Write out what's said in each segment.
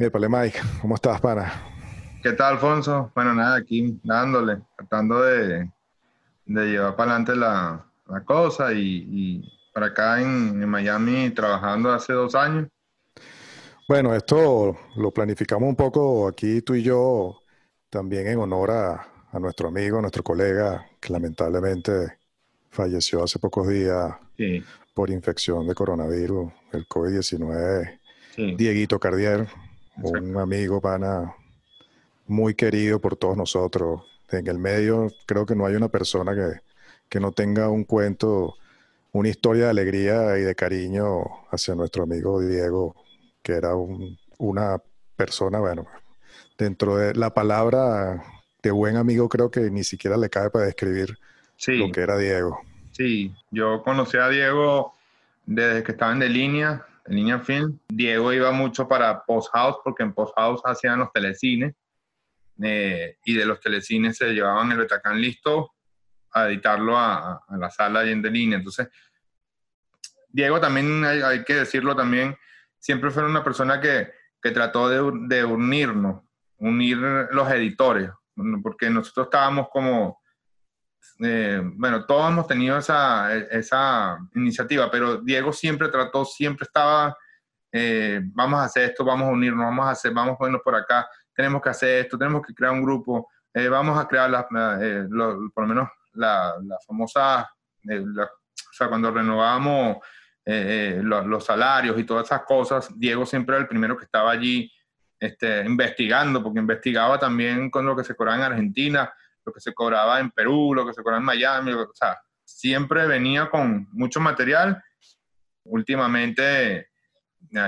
Épale, Mike, ¿cómo estás, pana? ¿Qué tal, Alfonso? Bueno, nada, aquí dándole, tratando de, de llevar para adelante la, la cosa y, y, para acá en, en, Miami trabajando hace dos años. Bueno, esto lo planificamos un poco aquí tú y yo también en honor a, a nuestro amigo, nuestro colega, que lamentablemente falleció hace pocos días sí. por infección de coronavirus, el COVID-19. Sí. Dieguito Cardier, Exacto. un amigo, pana, muy querido por todos nosotros. En el medio creo que no hay una persona que, que no tenga un cuento, una historia de alegría y de cariño hacia nuestro amigo Diego, que era un, una persona, bueno, dentro de la palabra de buen amigo creo que ni siquiera le cabe para describir sí. lo que era Diego. Sí, yo conocí a Diego desde que estaban de línea, en línea film. Diego iba mucho para Post House porque en Post House hacían los telecines eh, y de los telecines se llevaban el Betacán listo a editarlo a, la sala y en de línea. Entonces, Diego también, hay, hay, que decirlo también, siempre fue una persona que, que trató de, de unirnos, unir los editores, porque nosotros estábamos como, eh, bueno, todos hemos tenido esa, esa iniciativa, pero Diego siempre trató, siempre estaba, eh, vamos a hacer esto, vamos a unirnos, vamos a hacer, vamos a ponernos por acá, tenemos que hacer esto, tenemos que crear un grupo, eh, vamos a crear las, eh, lo, por lo menos la, la famosa, eh, la, o sea, cuando renovábamos los, los salarios y todas esas cosas, Diego siempre era el primero que estaba allí este, investigando, porque investigaba también con lo que se cobraba en Argentina, lo que se cobraba en Perú, lo que se cobraba en Miami, o sea, siempre venía con mucho material. Últimamente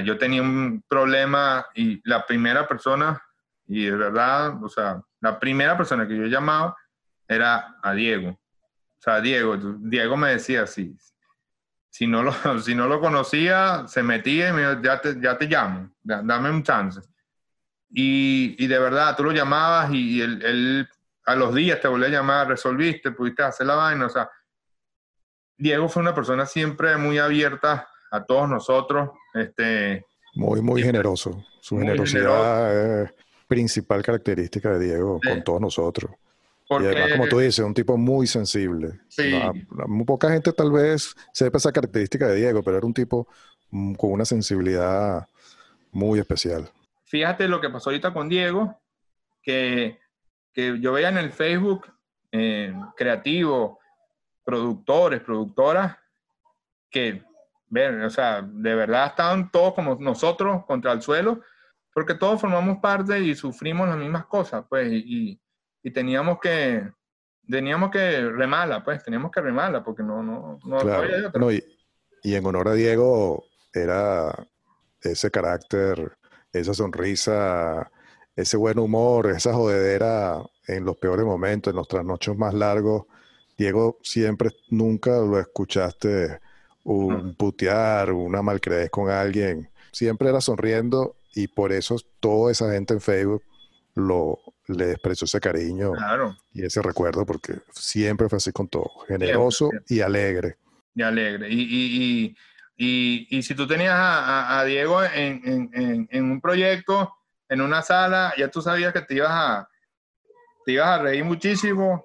yo tenía un problema y la primera persona, y de verdad, o sea, la primera persona que yo llamaba era a Diego. O sea, Diego, Diego me decía, si, si, no, lo, si no lo conocía, se metía y me dijo, ya te, ya te llamo, dame un chance. Y, y, de verdad, tú lo llamabas y, y él, él, a los días te volvió a llamar, resolviste, pudiste hacer la vaina. O sea, Diego fue una persona siempre muy abierta a todos nosotros. Este, muy, muy generoso. Su muy generosidad generoso. es principal característica de Diego sí. con todos nosotros. Porque, y además, como tú dices, un tipo muy sensible. Sí. No, muy poca gente tal vez sepa esa característica de Diego, pero era un tipo con una sensibilidad muy especial fíjate lo que pasó ahorita con Diego, que, que yo veía en el Facebook eh, creativo, productores, productoras, que, ven, o sea, de verdad estaban todos como nosotros contra el suelo, porque todos formamos parte y sufrimos las mismas cosas, pues, y, y teníamos que, teníamos que remarla, pues, teníamos que remarla, porque no, no, no, claro. no y, y en honor a Diego era ese carácter esa sonrisa, ese buen humor, esa jodedera en los peores momentos, en los trasnochos más largos. Diego, siempre, nunca lo escuchaste un putear, una malcredez con alguien. Siempre era sonriendo y por eso toda esa gente en Facebook lo, le expresó ese cariño claro. y ese recuerdo porque siempre fue así con todo, generoso siempre, siempre. y alegre. Y alegre. Y, y, y y, si tú tenías a, a Diego en, en, en, un proyecto, en una sala, ya tú sabías que te ibas a, te ibas a reír muchísimo,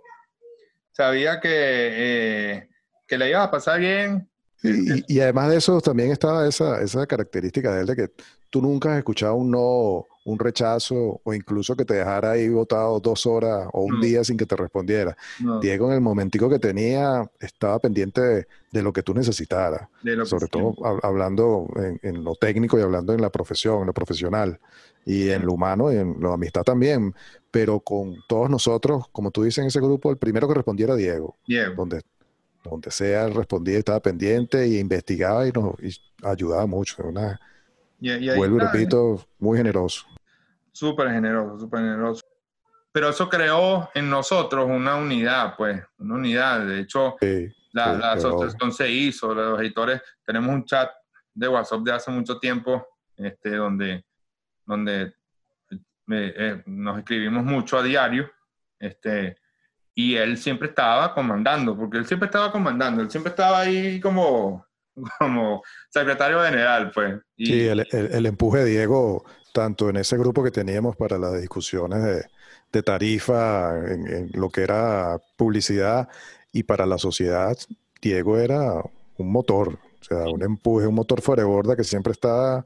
sabía que, eh, que le ibas a pasar bien. Y, y, además de eso, también estaba esa, esa característica de él de que tú nunca has escuchado un no, un rechazo o incluso que te dejara ahí votado dos horas o un no. día sin que te respondiera. No. Diego en el momentico que tenía estaba pendiente de, de lo que tú necesitaras, sobre todo hablando en, en, lo técnico y hablando en la profesión, en lo profesional y en lo humano y en la amistad también, pero con todos nosotros, como tú dices en ese grupo, el primero que respondiera Diego, Diego. donde donde sea respondía, estaba pendiente e investigaba y nos y ayudaba mucho. Una, y, y vuelvo y repito, muy generoso. Súper generoso, súper generoso. Pero eso creó en nosotros una unidad, pues, una unidad. De hecho, sí, la, sí, la asociación se hizo, los editores, tenemos un chat de WhatsApp de hace mucho tiempo, este, donde, donde eh, eh, nos escribimos mucho a diario, este, y él siempre estaba comandando, porque él siempre estaba comandando, él siempre estaba ahí como, como secretario general, pues. Y, sí, el, el, el, empuje de Diego tanto en ese grupo que teníamos para las discusiones de, de tarifa, en, lo que era publicidad y para la sociedad, Diego era un motor, o sea, un empuje, un motor fuera de borda que siempre está,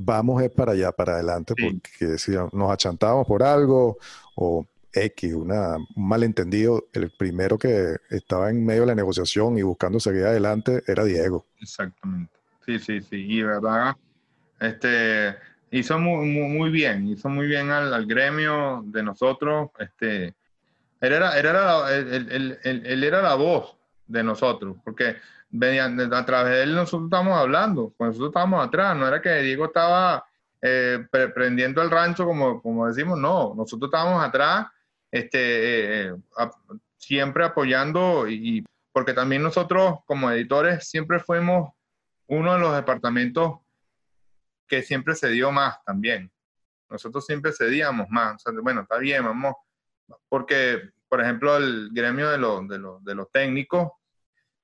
vamos es para allá, para adelante, porque si nos achantábamos por algo o X, una, un malentendido, el primero que estaba en medio de la negociación y buscando seguir adelante era Diego. Exactamente. Sí, sí, sí. Y verdad, este, hizo muy, muy, bien, hizo muy bien al, gremio de nosotros. Este, él era, él era, él, él, era la voz de nosotros, porque a través de él nosotros estábamos hablando, nosotros estábamos atrás, no era que Diego estaba eh, prendiendo el rancho, como, como decimos, no, nosotros estábamos atrás este, eh, siempre apoyando y porque también nosotros como editores siempre fuimos uno de los departamentos que siempre se dio más también. Nosotros siempre cedíamos más. bueno, está bien, vamos, porque, por ejemplo, el gremio de, los, de los técnicos,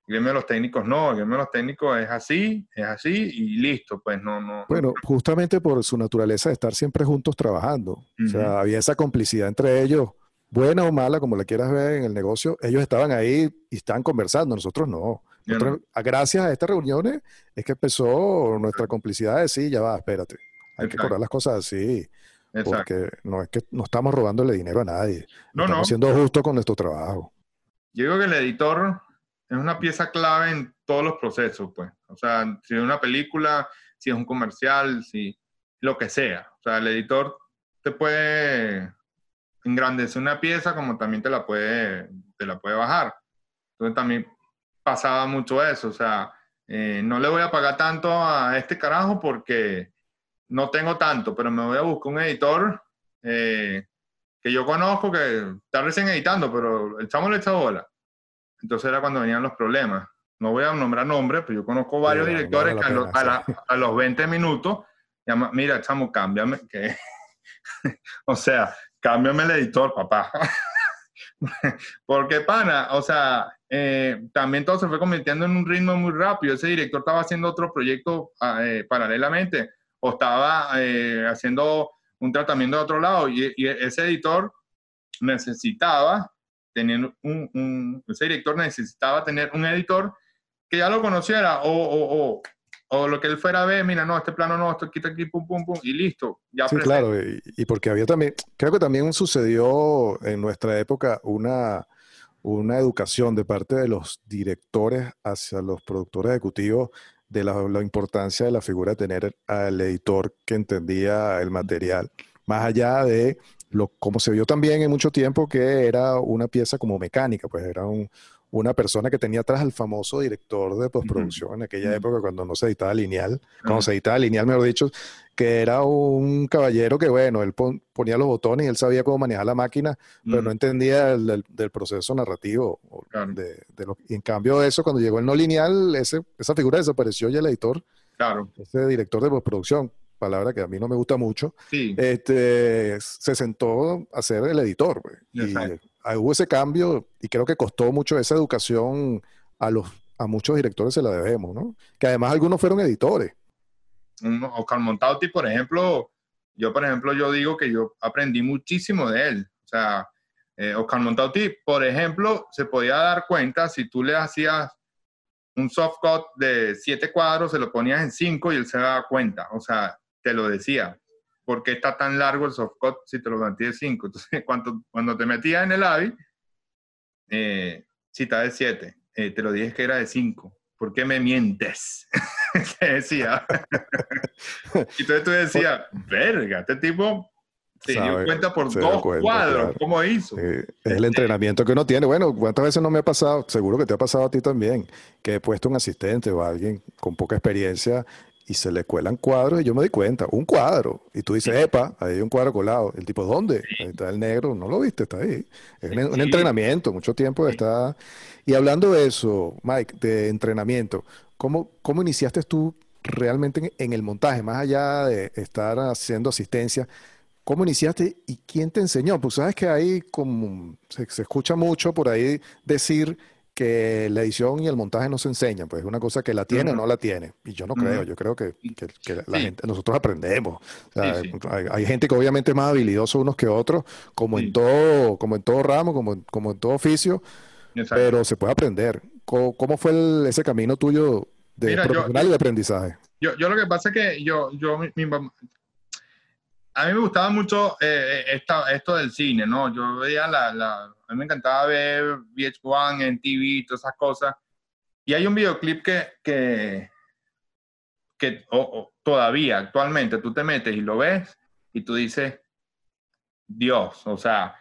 el gremio de los técnicos no, el gremio de los técnicos es así, es así y listo, pues no, no. Bueno, justamente por su naturaleza de estar siempre juntos trabajando. O sea, había esa complicidad entre ellos buena o mala, como la quieras ver en el negocio, ellos estaban ahí y estaban conversando, nosotros no. Gracias a estas reuniones es que empezó nuestra complicidad de decir, ya va, espérate, hay que cobrar las cosas así. Porque no es que no estamos robándole dinero a nadie. No, estamos siendo justos con nuestro trabajo. Yo digo que el editor es una pieza clave en todos los procesos, pues. O sea, si es una película, si es un comercial, si lo que sea. O sea, el editor te puede engrandece una pieza como también te la puede, te la puede bajar. Entonces también pasaba mucho eso, o sea, eh, no le voy a pagar tanto a este carajo porque no tengo tanto, pero me voy a buscar un editor eh, que yo conozco que está recién editando, pero el chamo le echa bola. Entonces era cuando venían los problemas. No voy a nombrar nombres, pero yo conozco varios directores que a, los 20 minutos llama, mira, chamo, cámbiame, que o sea, cámbiame el editor, papá. Porque, pana, o sea, eh, también todo se fue convirtiendo en un ritmo muy rápido. Ese director estaba haciendo otro proyecto ah, eh, paralelamente o estaba eh, haciendo un tratamiento de otro lado y, ese editor necesitaba tener un, ese director necesitaba tener un editor que ya lo conociera o, o, o lo que él fuera a ver, mira, no, este plano no, esto quita aquí, pum, pum, pum, y listo. Ya sí, claro, y, porque había también, creo que también sucedió en nuestra época una, una educación de parte de los directores hacia los productores ejecutivos de la, la, importancia de la figura de tener al editor que entendía el material, más allá de lo como se vio también en mucho tiempo que era una pieza como mecánica, pues era un, una persona que tenía atrás al famoso director de postproducción en aquella época cuando no se editaba lineal, cuando se editaba lineal, mejor dicho, que era un caballero que, bueno, él ponía los botones y él sabía cómo manejar la máquina, pero no entendía el, del proceso narrativo. De, y en cambio eso, cuando llegó el no lineal, ese, esa figura desapareció y el editor, claro. ese director de postproducción, palabra que a mí no me gusta mucho, este, se sentó a ser el editor. Pues, y, hubo ese cambio y creo que costó mucho esa educación a los a muchos directores se la debemos, ¿no? Que además algunos fueron editores. Oscar Montauti, por ejemplo, yo por ejemplo yo digo que yo aprendí muchísimo de él. O sea, eh, Oscar Montauti, por ejemplo, se podía dar cuenta si tú le hacías un soft cut de siete cuadros, se lo ponías en cinco y él se daba cuenta. O sea, te lo decía. ¿por qué está tan largo el softcode si te lo metí de 5? Entonces, cuando, cuando te metías en el AVI, eh, si está de 7, eh, te lo dije que era de 5. ¿Por qué me mientes? te decía. y entonces tú decías, verga, este tipo se dio cuenta por dos cuadros, ¿cómo hizo? es el entrenamiento que uno tiene. Bueno, ¿cuántas veces no me ha pasado? Seguro que te ha pasado a ti también, que he puesto un asistente o alguien con poca experiencia y se le cuelan cuadros y yo me di cuenta, un cuadro. Y tú dices, epa, ahí hay un cuadro colado. El tipo, ¿dónde? Ahí está el negro, no lo viste, está ahí. Es un, entrenamiento, mucho tiempo está. Y hablando de eso, Mike, de entrenamiento, ¿cómo, cómo iniciaste tú realmente en, el montaje, más allá de estar haciendo asistencia? ¿Cómo iniciaste y quién te enseñó? Pues sabes que ahí como se, se escucha mucho por ahí decir que la edición y el montaje no se enseñan, pues es una cosa que la tiene o no la tiene. Y yo no creo, yo creo que, la gente, nosotros aprendemos. hay, gente que obviamente es más habilidoso unos que otros, como en todo, como en todo ramo, como, como en todo oficio, pero se puede aprender. ¿Cómo, fue ese camino tuyo de profesional y de aprendizaje? Yo, yo lo que pasa es que yo, yo mi, a mí me gustaba mucho eh, eh, esto del cine, ¿no? Yo veía la, la, a mí me encantaba ver VH1 en TV, todas esas cosas. Y hay un videoclip que, que, que todavía, actualmente, tú te metes y lo ves y tú dices, Dios, o sea,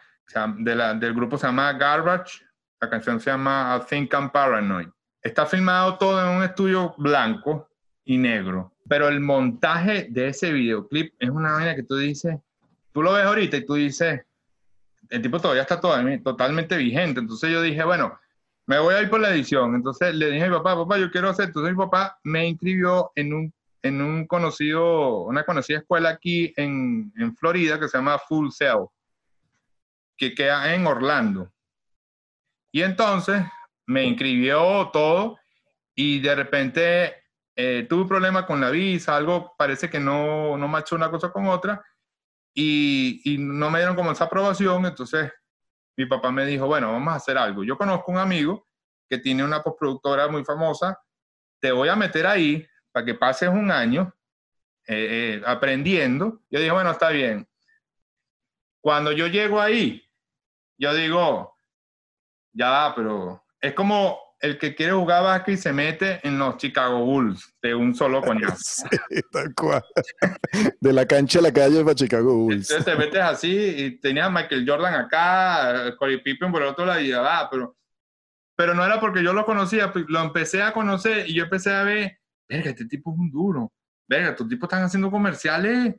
de la, del grupo se llama Garbage, la canción se llama I Think I'm Paranoid. Está filmado todo en un estudio blanco y negro pero el montaje de ese videoclip es una vaina que tú dices, tú lo ves ahorita y tú dices, el tipo todavía está totalmente vigente. Entonces yo dije, bueno, me voy a ir por la edición. Entonces le dije a mi papá, papá, yo quiero hacer. Entonces mi papá me inscribió en un, en un conocido, una conocida escuela aquí en, en Florida que se llama Full Sail, que queda en Orlando. Y entonces me inscribió todo y de repente eh, tuve un problema con la visa, algo parece que no, no machó una cosa con otra y, y, no me dieron como esa aprobación, entonces mi papá me dijo, bueno, vamos a hacer algo. Yo conozco un amigo que tiene una postproductora muy famosa, te voy a meter ahí para que pases un año eh, eh, aprendiendo. Yo dije, bueno, está bien. Cuando yo llego ahí, yo digo, ya, pero es como el que quiere jugar básquet se mete en los Chicago Bulls de un solo coñazo. Sí, tal cual. De la cancha a la calle para Chicago Bulls. Entonces te metes así y tenías a Michael Jordan acá, Corey Pippen por el otro lado y ah, pero, pero no era porque yo lo conocía, pues, lo empecé a conocer y yo empecé a ver, verga, este tipo es un duro. Verga, estos tipos están haciendo comerciales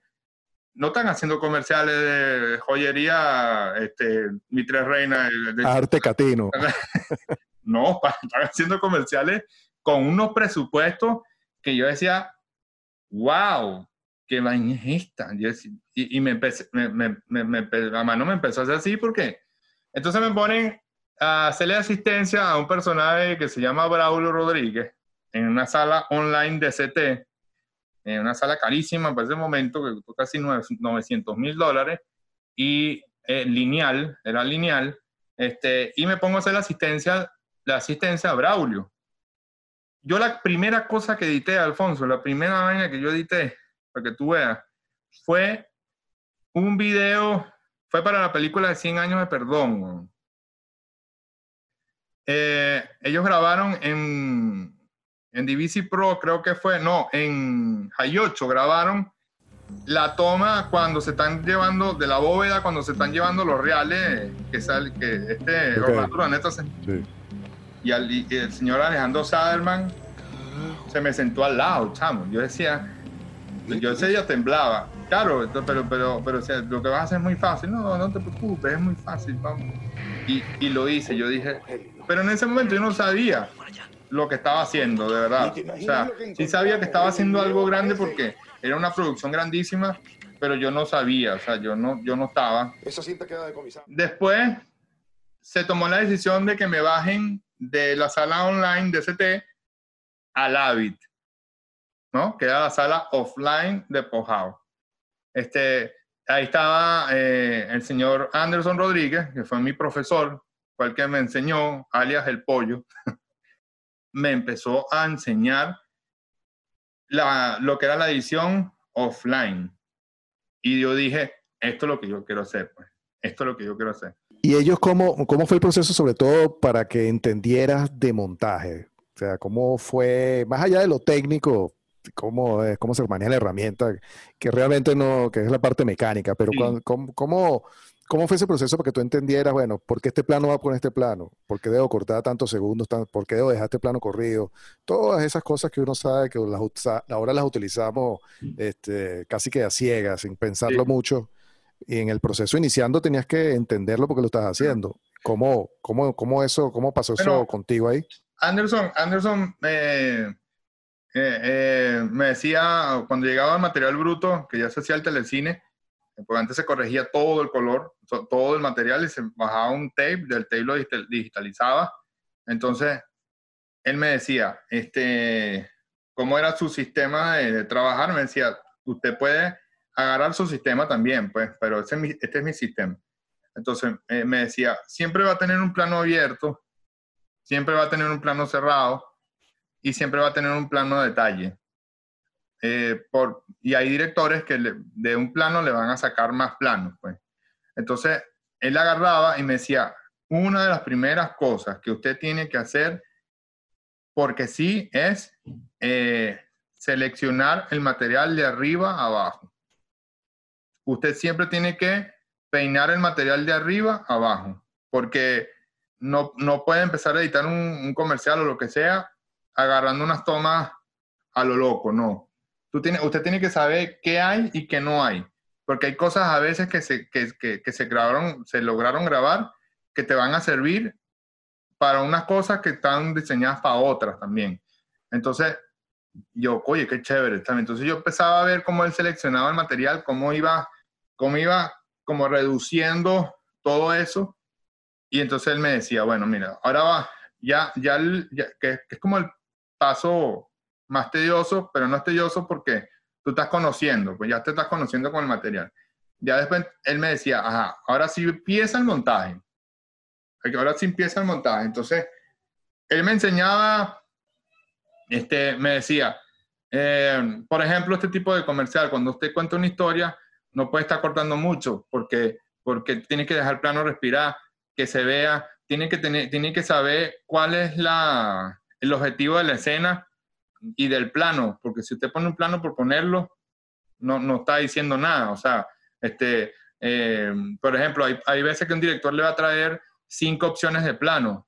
no están haciendo comerciales de joyería, este, mi tres reinas. Arte catino. No, están haciendo comerciales con unos presupuestos que yo decía, wow, qué vaina es esta. y, me empecé, me, me, la mano me empezó a hacer así porque entonces me ponen a hacerle asistencia a un personaje que se llama Braulio Rodríguez en una sala online de CT, en una sala carísima para ese momento, que costó casi 900 mil dólares, y eh, lineal, era lineal, este, y me pongo a hacer la asistencia la asistencia a Braulio. Yo la primera cosa que edité, Alfonso, la primera vaina que yo edité, para que tú veas, fue un video, fue para la película de 100 años de perdón. Eh, ellos grabaron en, en DVC Pro, creo que fue, no, en Hay 8 grabaron la toma cuando se están llevando de la bóveda, cuando se están llevando los reales que sale, que este Orlando se, y, el señor Alejandro Saderman se me sentó al lado, chamo. Yo decía, yo ese día temblaba. Claro, pero, pero, pero lo que vas a hacer es muy fácil. No, no te preocupes, es muy fácil, vamos. Y, y lo hice, yo dije, pero en ese momento yo no sabía lo que estaba haciendo, de verdad. O sea, sí sabía que estaba haciendo algo grande porque era una producción grandísima, pero yo no sabía, o sea, yo no, yo no estaba. Sí te queda de Después se tomó la decisión de que me bajen de la sala online de ST al Avid, ¿no? Que era la sala offline de Pojao. Este, ahí estaba eh, el señor Anderson Rodríguez, que fue mi profesor, fue el que me enseñó, alias el pollo, me empezó a enseñar la, lo que era la edición offline. Y yo dije, esto es lo que yo quiero hacer, pues. Esto es lo que yo quiero hacer. ¿Y ellos cómo, cómo fue el proceso, sobre todo para que entendieras de montaje? O sea, ¿cómo fue, más allá de lo técnico, cómo, cómo se maneja la herramienta, que realmente no, que es la parte mecánica, pero ¿cómo, cómo, fue ese proceso para que tú entendieras, bueno, por qué este plano va con este plano? ¿Por qué debo cortar tantos segundos? ¿Por qué debo dejar este plano corrido? Todas esas cosas que uno sabe que las, ahora las utilizamos este, casi que a ciegas, sin pensarlo mucho y en el proceso iniciando tenías que entenderlo porque lo estás haciendo. ¿Cómo, cómo, cómo eso, cómo pasó eso contigo ahí? Anderson, Anderson eh, eh, me decía cuando llegaba el material bruto, que ya se hacía el telecine, porque antes se corregía todo el color, todo el material y se bajaba un tape, del tape lo digitalizaba Entonces, él me decía, este, ¿cómo era su sistema de, trabajar? Me decía, usted puede agarrar su sistema también, pues, pero este es mi sistema. Entonces, eh, me decía, siempre va a tener un plano abierto, siempre va a tener un plano cerrado y siempre va a tener un plano de detalle. Eh, por, y hay directores que de un plano le van a sacar más planos, pues. Entonces, él agarraba y me decía, una de las primeras cosas que usted tiene que hacer, porque sí, es eh, seleccionar el material de arriba a abajo. Usted siempre tiene que peinar el material de arriba abajo, porque no, no puede empezar a editar un, comercial o lo que sea agarrando unas tomas a lo loco, no. Tú tiene, usted tiene que saber qué hay y qué no hay porque hay cosas a veces que se, que, que, se se lograron grabar que te van a servir para unas cosas que están diseñadas para otras también. Entonces, yo, oye, qué chévere. Entonces yo empezaba a ver cómo él seleccionaba el material, cómo iba, cómo iba como reduciendo todo eso. Y entonces él me decía, bueno, mira, ahora va, ya, ya, que, es como el paso más tedioso, pero no es tedioso porque tú estás conociendo, pues ya te estás conociendo con el material. Ya después él me decía, ajá, ahora sí empieza el montaje. Ahora sí empieza el montaje. Entonces, él me enseñaba, este, me decía, eh, por ejemplo, este tipo de comercial, cuando usted cuenta una historia, no puede estar cortando mucho porque, porque tiene que dejar plano respirar, que se vea, tiene que, tener, tiene que saber cuál es la, el objetivo de la escena y del plano, porque si usted pone un plano por ponerlo, no, no está diciendo nada. O sea, este, eh, por ejemplo, hay, hay, veces que un director le va a traer cinco opciones de plano,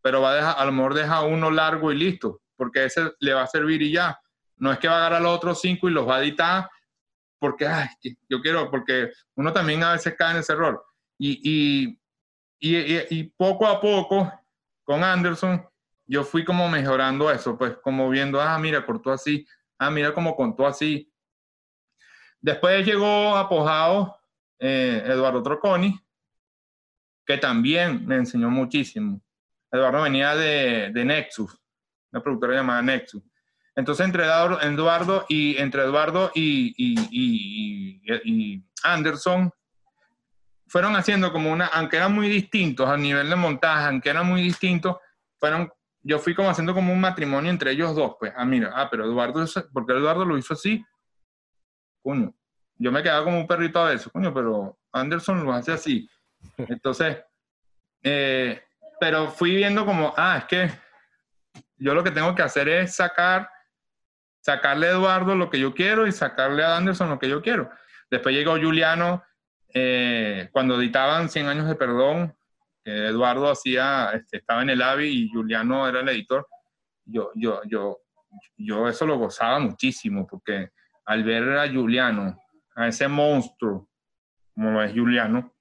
pero va a, dejar, a lo mejor deja uno largo y listo, porque ese le va a servir y ya. No es que va a agarrar los otros cinco y los va a editar porque, ay, yo quiero, porque uno también a veces cae en ese error. Y, y, y, poco a poco, con Anderson, yo fui como mejorando eso, pues como viendo, ah, mira, cortó así, ah, mira cómo contó así. Después llegó apojado eh, Eduardo Troconi, que también me enseñó muchísimo. Eduardo venía de, de Nexus, una productora llamada Nexus. Entonces, entre Eduardo y, entre Eduardo y, y, y, Anderson, fueron haciendo como una, aunque eran muy distintos a nivel de montaje, aunque eran muy distintos, fueron yo fui como haciendo como un matrimonio entre ellos dos, pues, ah, mira, ah, pero Eduardo, porque Eduardo lo hizo así, coño, yo me quedaba como un perrito a veces, coño, pero Anderson lo hace así. Entonces, eh, pero fui viendo como, ah, es que yo lo que tengo que hacer es sacar, sacarle a Eduardo lo que yo quiero y sacarle a Anderson lo que yo quiero. Después llegó Juliano, eh, cuando editaban 100 años de perdón, Eduardo hacía, este, estaba en el AVI y Juliano era el editor, yo, yo, yo, yo eso lo gozaba muchísimo, porque al ver a Juliano, a ese monstruo, como es Juliano,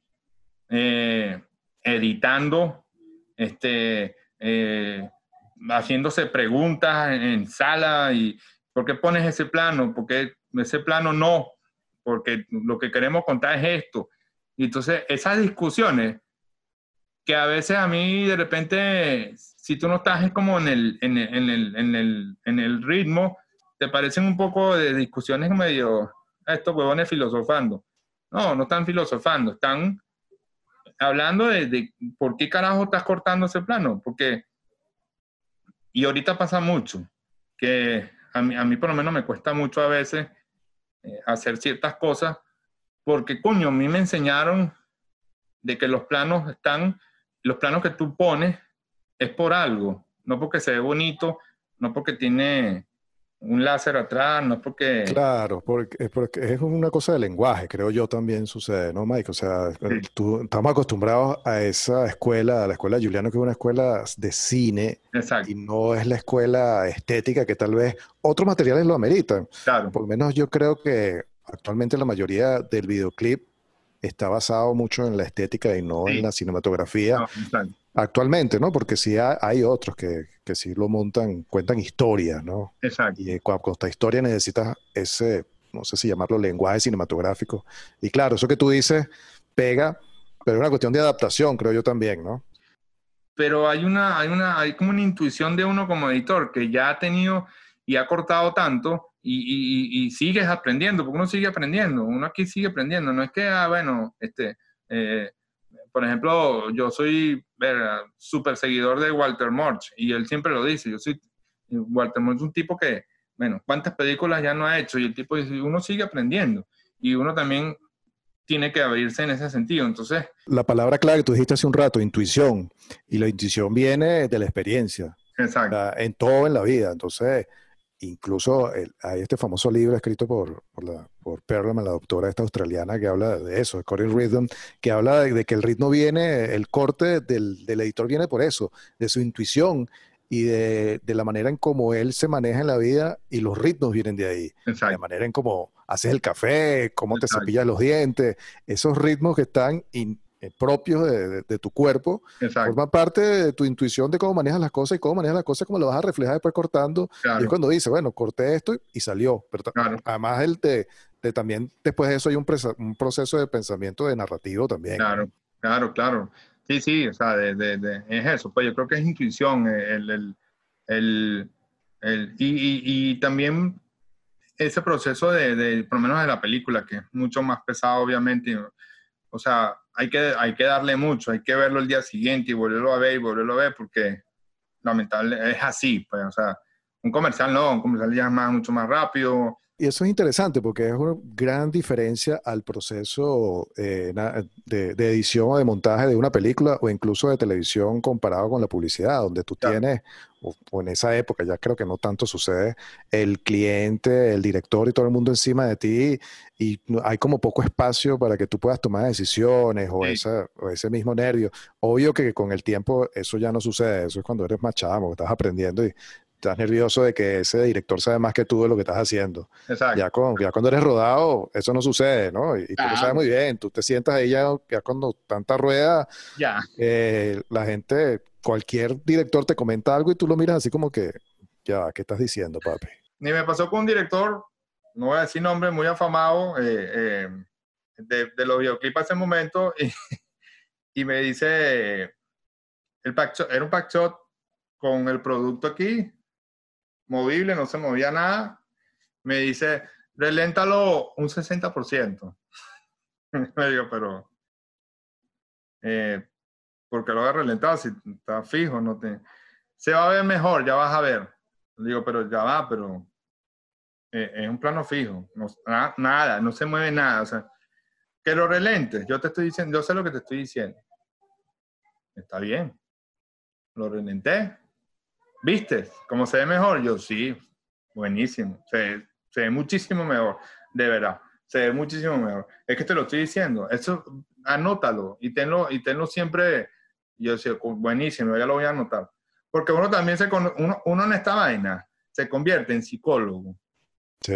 eh, editando, este, eh, haciéndose preguntas en, sala y ¿por qué pones ese plano? porque ese plano no? Porque lo que queremos contar es esto. Y entonces esas discusiones que a veces a mí de repente, si tú no estás como en el, en el, en el, en el, en el ritmo, te parecen un poco de discusiones medio, estos huevones filosofando. No, no están filosofando, están hablando de, de, por qué carajo estás cortando ese plano, porque, y ahorita pasa mucho, que a mí, a mí por lo menos me cuesta mucho a veces eh, hacer ciertas cosas, porque coño, a mí me enseñaron de que los planos están los planos que tú pones es por algo, no porque se ve bonito, no porque tiene un láser atrás, no porque... Claro, porque, porque, es una cosa de lenguaje, creo yo también sucede, ¿no, Mike? O sea, tú, estamos acostumbrados a esa escuela, a la escuela de Juliano, que es una escuela de cine, Exacto. y no es la escuela estética que tal vez otros materiales lo ameritan. Claro. Por lo menos yo creo que actualmente la mayoría del videoclip está basado mucho en la estética y no en la cinematografía actualmente, ¿no? Porque sí hay, otros que, que sí lo montan, cuentan historias, ¿no? Exacto. Y cuando esta historia necesitas ese, no sé si llamarlo lenguaje cinematográfico. Y claro, eso que tú dices pega, pero es una cuestión de adaptación, creo yo también, ¿no? pero hay una, hay una, hay como una intuición de uno como editor que ya ha tenido y ha cortado tanto y, y, sigues aprendiendo, porque uno sigue aprendiendo, uno aquí sigue aprendiendo, no es que, ah, bueno, este, eh, por ejemplo, yo soy súper seguidor de Walter Murch y él siempre lo dice, yo soy, Walter Murch es un tipo que, bueno, ¿cuántas películas ya no ha hecho? Y el tipo dice, uno sigue aprendiendo y uno también tiene que abrirse en ese sentido. Entonces... La palabra clave que tú dijiste hace un rato, intuición, y la intuición viene de la experiencia. Exacto. en todo en la vida. Entonces, incluso hay este famoso libro escrito por, por, la, por Perlman, la doctora esta australiana, que habla de eso, de Corin Rhythm, que habla de, que el ritmo viene, el corte del, del, editor viene por eso, de su intuición y de, de, la manera en cómo él se maneja en la vida y los ritmos vienen de ahí. Exacto. De la manera en cómo haces el café, cómo te cepillas los dientes, esos ritmos que están propios de, tu cuerpo, forman parte de tu intuición de cómo manejas las cosas y cómo manejas las cosas, cómo lo vas a reflejar después cortando. Y es cuando dice, bueno, corté esto y salió. Pero además el de, también después de eso hay un, un, proceso de pensamiento de narrativo también. Claro, claro, claro. Sí, sí, o sea, de, es eso. Pues yo creo que es intuición, eh, el, el, el, el y, y, y, también ese proceso de, de, por lo menos de la película, que es mucho más pesado, obviamente. O sea, hay que, hay que darle mucho, hay que verlo el día siguiente y volverlo a ver y volverlo a ver porque lamentable es así, pues, o sea, un comercial no, un comercial ya es más, mucho más rápido. Y eso es interesante porque es una gran diferencia al proceso eh, de, edición o de montaje de una película o incluso de televisión comparado con la publicidad, donde tú tienes o, en esa época, ya creo que no tanto sucede, el cliente, el director y todo el mundo encima de ti y hay como poco espacio para que tú puedas tomar decisiones o, esa, o ese mismo nervio. Obvio que con el tiempo eso ya no sucede, eso es cuando eres más chamo, estás aprendiendo y estás nervioso de que ese director sabe más que tú de lo que estás haciendo. Exacto. Ya, con, ya cuando eres rodado, eso no sucede, ¿no? Y, tú lo sabes muy bien, tú te sientas ahí ya, ya cuando tanta rueda, ya. Eh, la gente cualquier director te comenta algo y tú lo miras así como que, ya, ¿qué estás diciendo, papi? Ni me pasó con un director, no voy a decir nombre, muy afamado eh, eh, de, de, los videoclips hace un momento y, y me dice, el era un pack shot con el producto aquí, movible, no se movía nada. Me dice, reléntalo un 60%. me digo, pero... Eh, porque lo haga ralentado, si está fijo, no te... Se va a ver mejor, ya vas a ver. Digo, pero ya va, pero eh, es un plano fijo, no, nada, no se mueve nada. O sea, que lo relentes, yo te estoy diciendo, yo sé lo que te estoy diciendo. Está bien. Lo relenté. ¿Viste cómo se ve mejor? Yo sí, buenísimo. Se, se ve muchísimo mejor, de verdad. Se ve muchísimo mejor. Es que te lo estoy diciendo. Eso, anótalo y tenlo, y tenlo siempre yo decía, buenísimo, ya lo voy a anotar. Porque uno también se, uno, uno en esta vaina se convierte en psicólogo. Sí,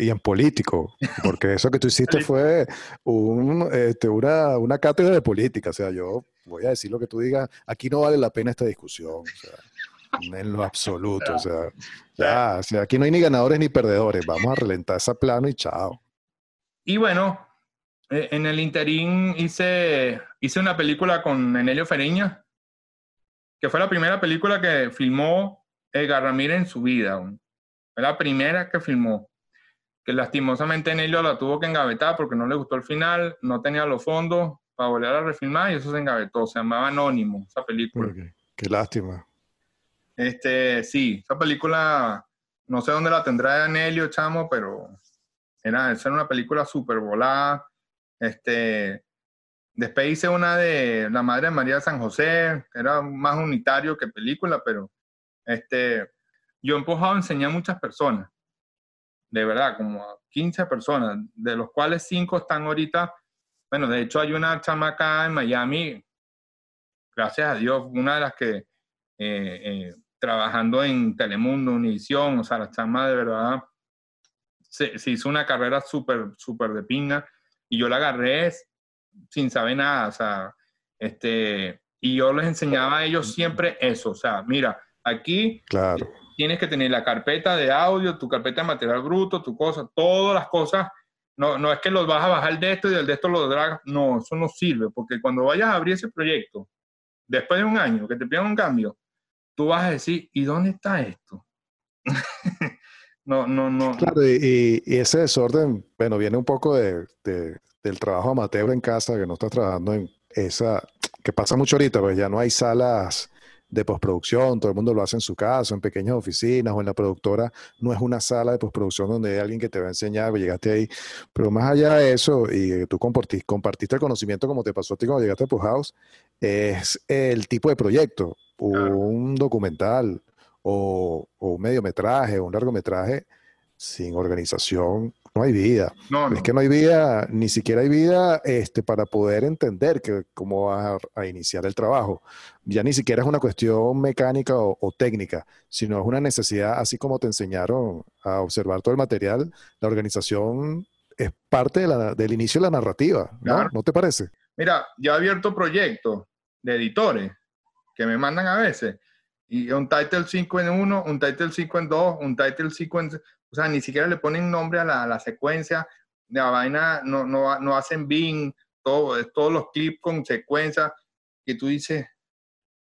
y en político, porque eso que tú hiciste fue un, este, una, una, cátedra de política. O sea, yo voy a decir lo que tú digas, aquí no vale la pena esta discusión, o sea, en lo absoluto. O sea, ya, o sea, aquí no hay ni ganadores ni perdedores, vamos a relentar ese plano y chao. Y bueno, eh, en el interín hice, hice una película con Enelio Feriña, que fue la primera película que filmó Edgar Ramírez en su vida. Fue la primera que filmó. Que lastimosamente Enelio la tuvo que engavetar porque no le gustó el final, no tenía los fondos para volver a refilmar y eso se engavetó. Se llamaba Anónimo, esa película. Qué, lástima. Este, sí, esa película, no sé dónde la tendrá Enelio, chamo, pero era, era una película súper volada este, después hice una de La Madre de María de San José, era más unitario que película, pero este, yo empujado a enseñar a muchas personas, de verdad, como a 15 personas, de los cuales 5 están ahorita, bueno, de hecho hay una chama acá en Miami, gracias a Dios, una de las que eh, eh, trabajando en Telemundo, Univisión, o sea, la chama de verdad se, se hizo una carrera súper, súper de pinga y yo la agarré sin saber nada, o sea, este, y yo les enseñaba a ellos siempre eso, o sea, mira, aquí claro. tienes que tener la carpeta de audio, tu carpeta de material bruto, tu cosa, todas las cosas, no, no es que los vas a bajar de esto y del de esto lo dragas, no, eso no sirve, porque cuando vayas a abrir ese proyecto, después de un año que te piden un cambio, tú vas a decir, ¿y dónde está esto? no, no, no. Claro, y, ese desorden, bueno, viene un poco de, del trabajo amateur en casa, que no estás trabajando en esa, que pasa mucho ahorita, pues ya no hay salas de postproducción, todo el mundo lo hace en su casa, en pequeñas oficinas o en la productora, no es una sala de postproducción donde hay alguien que te va a enseñar, pues, llegaste ahí, pero más allá de eso, y tú compartiste, compartiste el conocimiento como te pasó a ti cuando llegaste a Push House, es el tipo de proyecto, un documental o, o un mediometraje o un largometraje sin organización no hay vida. Es que no hay vida, ni siquiera hay vida este, para poder entender que, cómo vas a, iniciar el trabajo. Ya ni siquiera es una cuestión mecánica o, técnica, sino es una necesidad, así como te enseñaron a observar todo el material, la organización es parte del inicio de la narrativa, ¿no? ¿No te parece? Mira, yo he abierto proyectos de editores que me mandan a veces y un title 5 en 1, un title 5 en 2, un title 5 en... O sea, ni siquiera le ponen nombre a la, la secuencia, de la vaina, no, no, no hacen bin, todo, todos los clips con secuencia, que tú dices,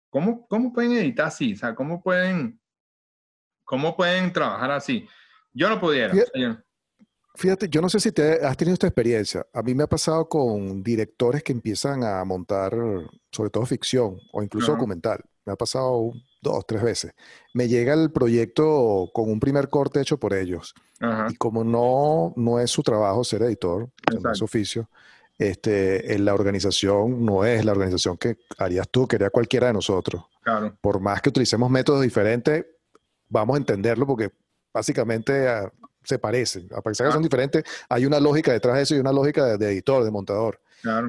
¿cómo, ¿cómo pueden editar así? O sea, ¿cómo pueden, cómo pueden trabajar así? Yo no pudiera. Fíjate, yo no sé si te has tenido esta experiencia. A mí me ha pasado con directores que empiezan a montar, sobre todo ficción o incluso documental. Me ha pasado dos, tres veces. Me llega el proyecto con un primer corte hecho por ellos. Y como no, no es su trabajo ser editor, no es su oficio, este, en la organización no es la organización que harías tú, que haría cualquiera de nosotros. Por más que utilicemos métodos diferentes, vamos a entenderlo porque básicamente ah, se parecen. A pesar que son diferentes, hay una lógica detrás de eso y una lógica de editor, de montador.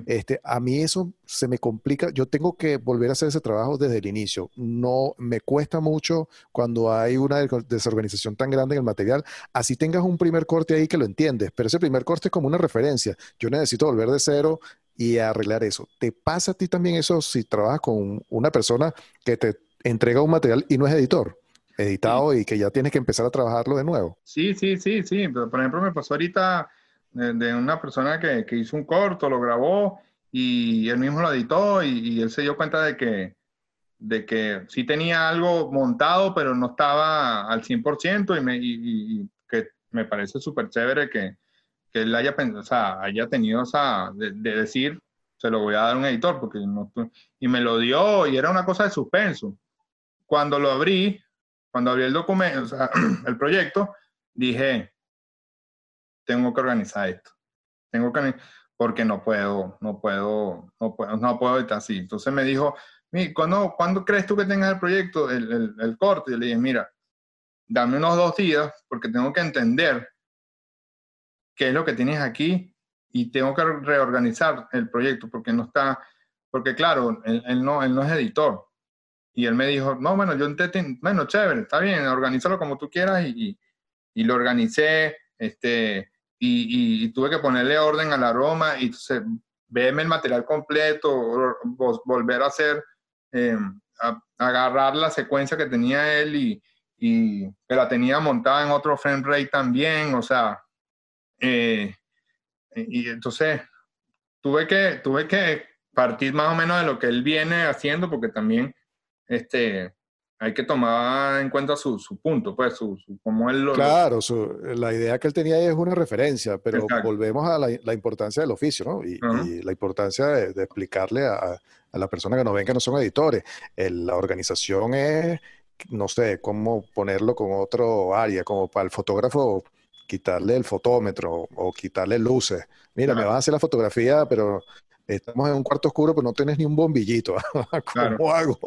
Este, a mí eso se me complica. Yo tengo que volver a hacer ese trabajo desde el inicio. No me cuesta mucho cuando hay una desorganización tan grande en el material. Así tengas un primer corte ahí que lo entiendes, pero ese primer corte es como una referencia. Yo necesito volver de cero y arreglar eso. ¿Te pasa a ti también eso si trabajas con una persona que te entrega un material y no es editor? Editado y que ya tienes que empezar a trabajarlo de nuevo. Sí, sí, sí, sí. Por ejemplo, me pasó ahorita de, una persona que, que, hizo un corto, lo grabó y él mismo lo editó y, él se dio cuenta de que, de que sí tenía algo montado, pero no estaba al 100% y, me, y, que me parece súper chévere que, que, él haya, o sea, haya tenido esa, de, decir, se lo voy a dar a un editor, porque no, y me lo dio y era una cosa de suspenso. Cuando lo abrí, cuando abrí el documento, o sea, el proyecto, dije, tengo que organizar esto. Tengo que, porque no puedo, no puedo, no puedo, no puedo estar así. Entonces me dijo, ¿cuándo, ¿cuándo crees tú que tengas el proyecto, el, el, el corte? Y le dije, mira, dame unos dos días porque tengo que entender qué es lo que tienes aquí y tengo que reorganizar el proyecto porque no está, porque claro, él, no, él no es editor. Y él me dijo, no, bueno, yo entiendo, bueno, chévere, está bien, organízalo como tú quieras y, y lo organicé, este, y, tuve que ponerle orden a la aroma y entonces verme el material completo, volver a hacer, eh, agarrar la secuencia que tenía él y, y, que la tenía montada en otro frame rate también, o sea, eh, y entonces tuve que, tuve que partir más o menos de lo que él viene haciendo porque también este, hay que tomar en cuenta su, su punto, pues, su, como él lo... Claro, la idea que él tenía ahí es una referencia, pero volvemos a la, la, importancia del oficio, ¿no? Y, la importancia de, explicarle a, a, la persona que nos ven que no son editores. la organización es, no sé, cómo ponerlo con otro área, como para el fotógrafo quitarle el fotómetro o quitarle luces. Mira, me vas a hacer la fotografía, pero estamos en un cuarto oscuro, pero no tienes ni un bombillito. ¿Cómo hago?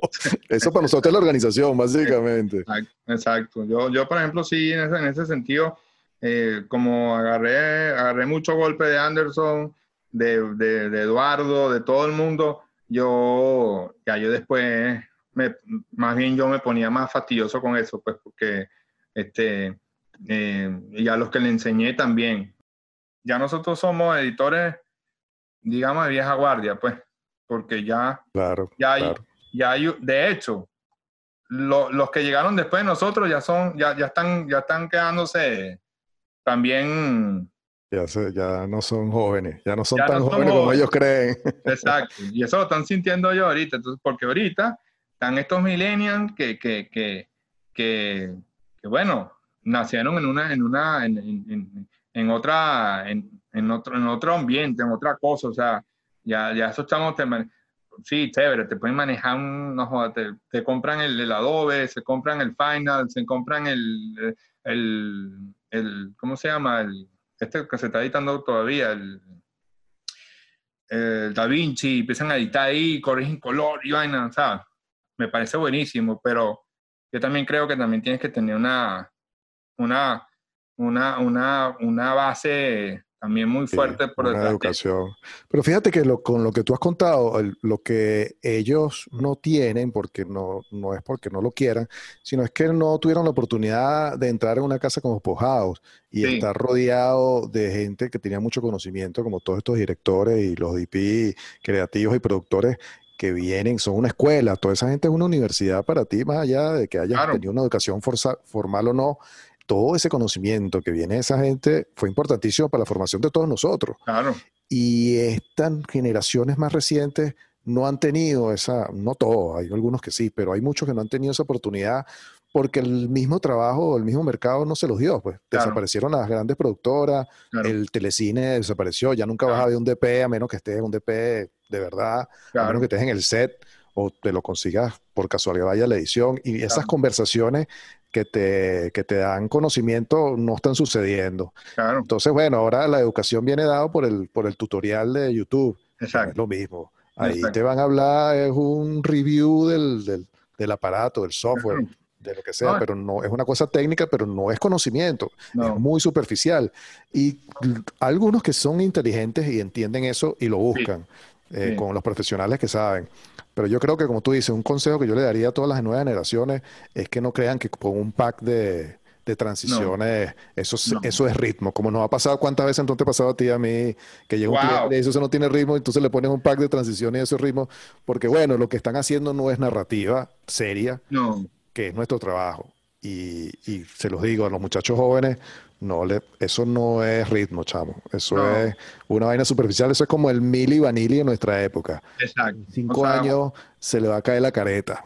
Eso para nosotros es la organización, básicamente. Exacto. Yo, yo, por ejemplo, sí, en ese, en ese sentido, eh, como agarré, agarré mucho golpe de Anderson, de, de, Eduardo, de todo el mundo, yo, ya yo después, me, más bien yo me ponía más fastidioso con eso, pues porque, este, eh, ya los que le enseñé también. Ya nosotros somos editores digamos, de vieja guardia, pues, porque ya, claro, ya hay, ya hay, de hecho, los que llegaron después de nosotros ya son, ya, ya están, ya están quedándose también. Ya, ya no son jóvenes, ya no son tan jóvenes, como ellos creen. Exacto, y eso lo están sintiendo yo ahorita, entonces, porque ahorita están estos millennials que, que, que, que, bueno, nacieron en una, en una, en, en, en otra, en, en, otro, en otro ambiente, en otra cosa, o sea, ya, ya eso estamos, sí, chévere, te pueden manejar, no te, te, compran el, el, Adobe, se compran el Final, se compran el, el, el ¿cómo se llama? El, este que se está editando todavía, el, el Da Vinci, empiezan a editar ahí, corrigen color y vaina, sea, me parece buenísimo, pero yo también creo que también tienes que tener una, una, una, una, una base también muy fuerte por la educación. Pero fíjate que lo, con lo que tú has contado, lo que ellos no tienen, porque no, no es porque no lo quieran, sino es que no tuvieron la oportunidad de entrar en una casa como House y estar rodeado de gente que tenía mucho conocimiento, como todos estos directores y los DP creativos y productores que vienen, son una escuela, toda esa gente es una universidad para ti, más allá de que hayas tenido una educación formal o no, todo ese conocimiento que viene de esa gente fue importantísimo para la formación de todos nosotros. Claro. Y estas generaciones más recientes no han tenido esa, no todos, hay algunos que sí, pero hay muchos que no han tenido esa oportunidad porque el mismo trabajo, el mismo mercado no se los dio, pues. Desaparecieron las grandes productoras, el telecine desapareció, ya nunca vas a ver un DP a menos que estés en un DP de verdad, a menos que estés en el set o te lo consigas por casualidad vaya la edición y esas conversaciones que te, que te dan conocimiento no están sucediendo. Claro. Entonces, bueno, ahora la educación viene dado por el, por el tutorial de YouTube. Exacto. Es lo mismo. Ahí te van a hablar, es un review del, del, del aparato, del software, de lo que sea, pero no es una cosa técnica, pero no es conocimiento, es muy superficial. Y algunos que son inteligentes y entienden eso y lo buscan eh, con los profesionales que saben. Pero yo creo que, como tú dices, un consejo que yo le daría a todas las nuevas generaciones es que no crean que con un pack de, transiciones, eso, eso es ritmo. Como nos ha pasado, ¿cuántas veces entonces te ha pasado a ti a mí que llega un cliente y eso no tiene ritmo, entonces le pones un pack de transiciones y ese ritmo? Porque, bueno, lo que están haciendo no es narrativa seria, que es nuestro trabajo. Y, y se los digo a los muchachos jóvenes, no le, eso no es ritmo, chamo. Eso es una vaina superficial. Eso es como el mili vanilli en nuestra época. Exacto. En cinco años se le va a caer la careta.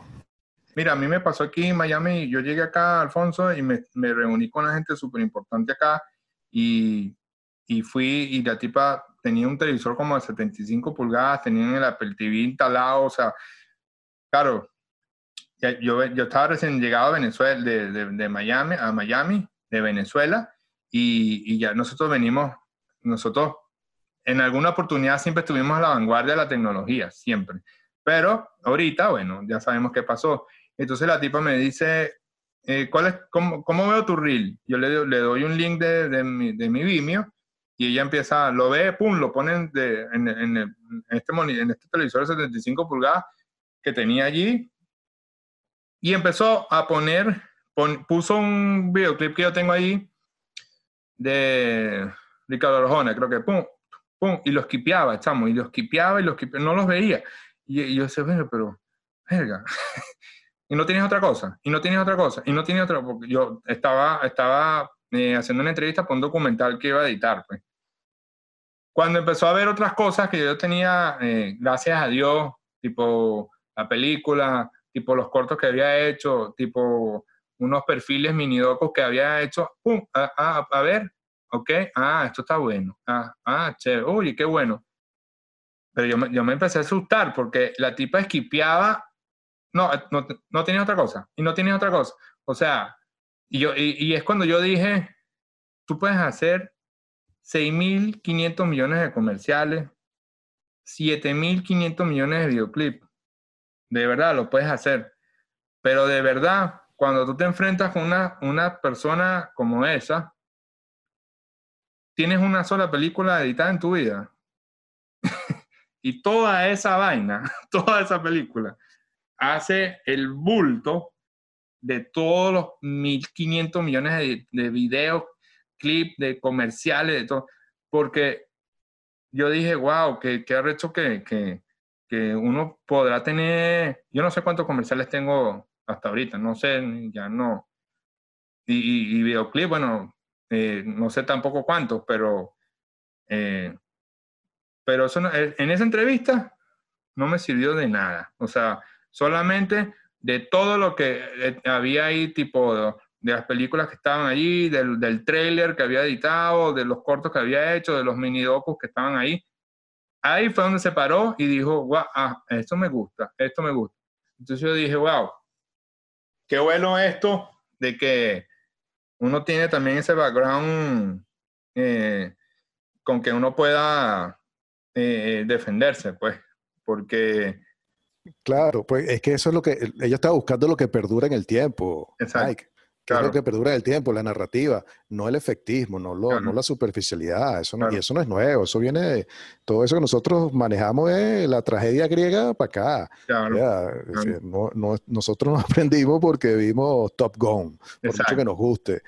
Mira, a mí me pasó aquí en Miami. Yo llegué acá, Alfonso, y me, me reuní con la gente súper importante acá. Y, y, fui, y la tipa tenía un televisor como de 75 pulgadas, tenían el Apple TV instalado. O sea, claro, yo, yo estaba recién llegado a Venezuela, de, de, de Miami, a Miami, de Venezuela y, ya nosotros venimos, nosotros en alguna oportunidad siempre estuvimos a la vanguardia de la tecnología, siempre. Pero ahorita, bueno, ya sabemos qué pasó. Entonces la tipa me dice, eh, ¿cuál es, cómo, cómo, veo tu reel? Yo le, le doy un link de, de, mi, de mi Vimeo y ella empieza, lo ve, pum, lo ponen de, en, en, en, este, en este televisor de 75 pulgadas que tenía allí y empezó a poner, puso un videoclip que yo tengo ahí de Ricardo Arjona, creo que pum, pum, y los quipeaba, estamos, y los quipeaba y los quipeaba, no los veía. Y, yo decía, bueno, pero, verga. y no tienes otra cosa, y no tienes otra cosa, y no tienes otra, porque yo estaba, estaba eh, haciendo una entrevista para un documental que iba a editar, pues. Cuando empezó a ver otras cosas que yo tenía, eh, gracias a Dios, tipo la película, tipo los cortos que había hecho, tipo unos perfiles minidocos que había hecho, ¡pum! A, ver, ok, ah, esto está bueno, ah, ah, chévere, uy, qué bueno. Pero yo me, yo me empecé a asustar porque la tipa esquipeaba, no, no, no tenía otra cosa, y no tenía otra cosa. O sea, y, yo, y, es cuando yo dije, tú puedes hacer 6.500 millones de comerciales, 7.500 millones de videoclips. De verdad, lo puedes hacer. Pero de verdad, cuando tú te enfrentas con una, una persona como esa, tienes una sola película editada en tu vida. y toda esa vaina, toda esa película, hace el bulto de todos los 1.500 millones de, de videos, clips, de comerciales, de todo. Porque yo dije, wow, qué, qué arrecho que, que, que uno podrá tener, yo no sé cuántos comerciales tengo hasta ahorita, no sé, ya no. Y, y, videoclip, bueno, eh, no sé tampoco cuántos, pero Eh, pero eso en esa entrevista no me sirvió de nada. O sea, solamente de todo lo que eh, había ahí, tipo de, las películas que estaban allí, del, del trailer que había editado, de los cortos que había hecho, de los mini docus que estaban ahí. Ahí fue donde se paró y dijo, wow, ah, esto me gusta, esto me gusta. Entonces yo dije, wow, qué bueno esto de que uno tiene también ese background eh, con que uno pueda eh, defenderse, pues, porque Claro, pues es que eso es lo que ella estaba buscando lo que perdura en el tiempo. Exacto. Claro. lo que perdura el tiempo, la narrativa, no el efectismo, no, lo, no la superficialidad. Eso no, Y eso no es nuevo, eso viene de todo eso que nosotros manejamos de la tragedia griega para acá. no, no, nosotros nos aprendimos porque vimos Top Gun, por mucho que nos guste.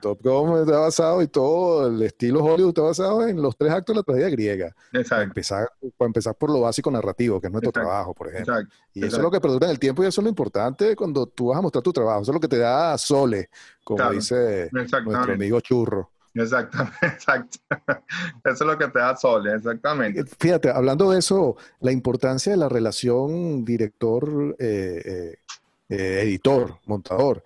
Top Gun está basado y todo el estilo Hollywood está basado en los tres actos de la tragedia griega. Para empezar, para empezar por lo básico narrativo, que es nuestro trabajo, por ejemplo. Y eso es lo que perdura en el tiempo y eso es lo importante cuando tú vas a mostrar tu trabajo. Eso es lo que te da sole como dice nuestro amigo Churro. Exactamente, exacto. Eso es lo que te da sol, exactamente. Fíjate, hablando de eso, la importancia de la relación director, eh, eh, eh, editor, montador,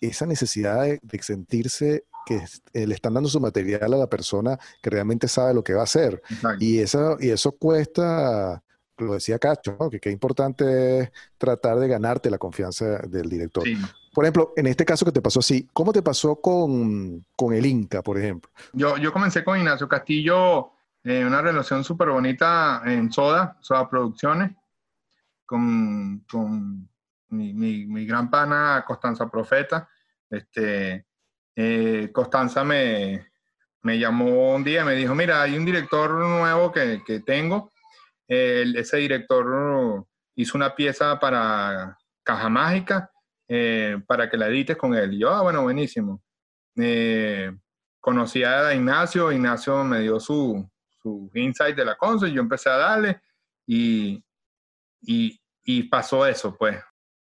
esa necesidad de, sentirse que le están dando su material a la persona que realmente sabe lo que va a hacer. Y, eso, y eso cuesta, lo decía Cacho, que qué importante es tratar de ganarte la confianza del director. Por ejemplo, en este caso que te pasó así, ¿cómo te pasó con, el Inca, por ejemplo? Yo, yo comencé con Ignacio Castillo, eh, una relación súper bonita en Soda, Soda Producciones, con, con mi, mi, gran pana Constanza Profeta. Este, eh, me, me llamó un día y me dijo, mira, hay un director nuevo que, que tengo. ese director hizo una pieza para Caja Mágica eh, para que la edites con él. Y yo, ah, bueno, buenísimo. Eh, conocí a Ignacio, Ignacio me dio su, su insight de la consola y yo empecé a darle y, y, y pasó eso, pues.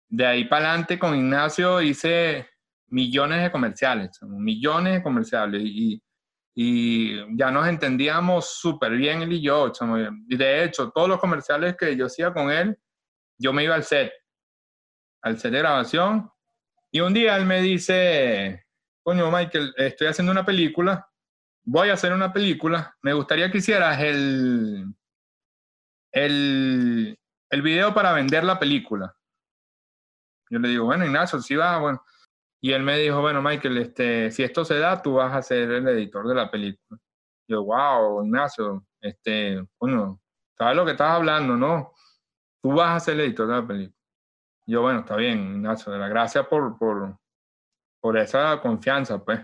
De ahí para adelante con Ignacio hice millones de comerciales, millones de comerciales y, y ya nos entendíamos súper bien él y yo. De hecho, todos los comerciales que yo hacía con él, yo me iba al set al set de grabación. Y un día él me dice, coño Michael, estoy haciendo una película, voy a hacer una película, me gustaría que hicieras el, el, el video para vender la película. Yo le digo, bueno, Ignacio, si va, bueno. Y él me dijo, bueno, Michael, este, si esto se da, tú vas a ser el editor de la película. Yo, wow, Ignacio, este, bueno, ¿sabes lo que estás hablando, no? Tú vas a ser el editor de la película. Yo, bueno, está bien, Ignacio, gracias por, por, por esa confianza, pues.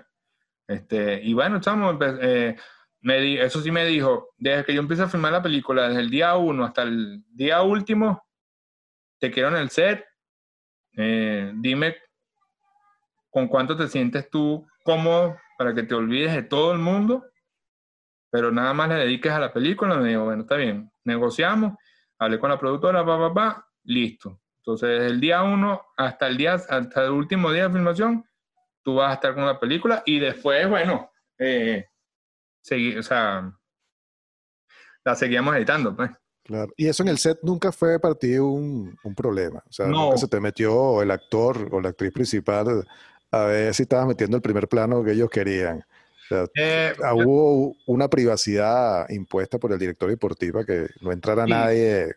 Este, y bueno, chamo, eh, me eso sí me dijo, desde que yo empecé a filmar la película, desde el día uno hasta el día último, te quiero en el set, eh, dime con cuánto te sientes tú cómodo para que te olvides de todo el mundo, pero nada más le dediques a la película. Me dijo, bueno, está bien, negociamos, hablé con la productora, va, va, va, listo. Entonces, desde el día uno hasta el, día, hasta el último día de filmación, tú vas a estar con la película y después, bueno, eh, o sea, la seguíamos editando, pues. Claro. Y eso en el set nunca fue para ti un, un problema. O sea, nunca se te metió el actor o la actriz principal a ver si estabas metiendo el primer plano que ellos querían. O sea, eh, hubo una privacidad impuesta por el director deportivo que no entrara nadie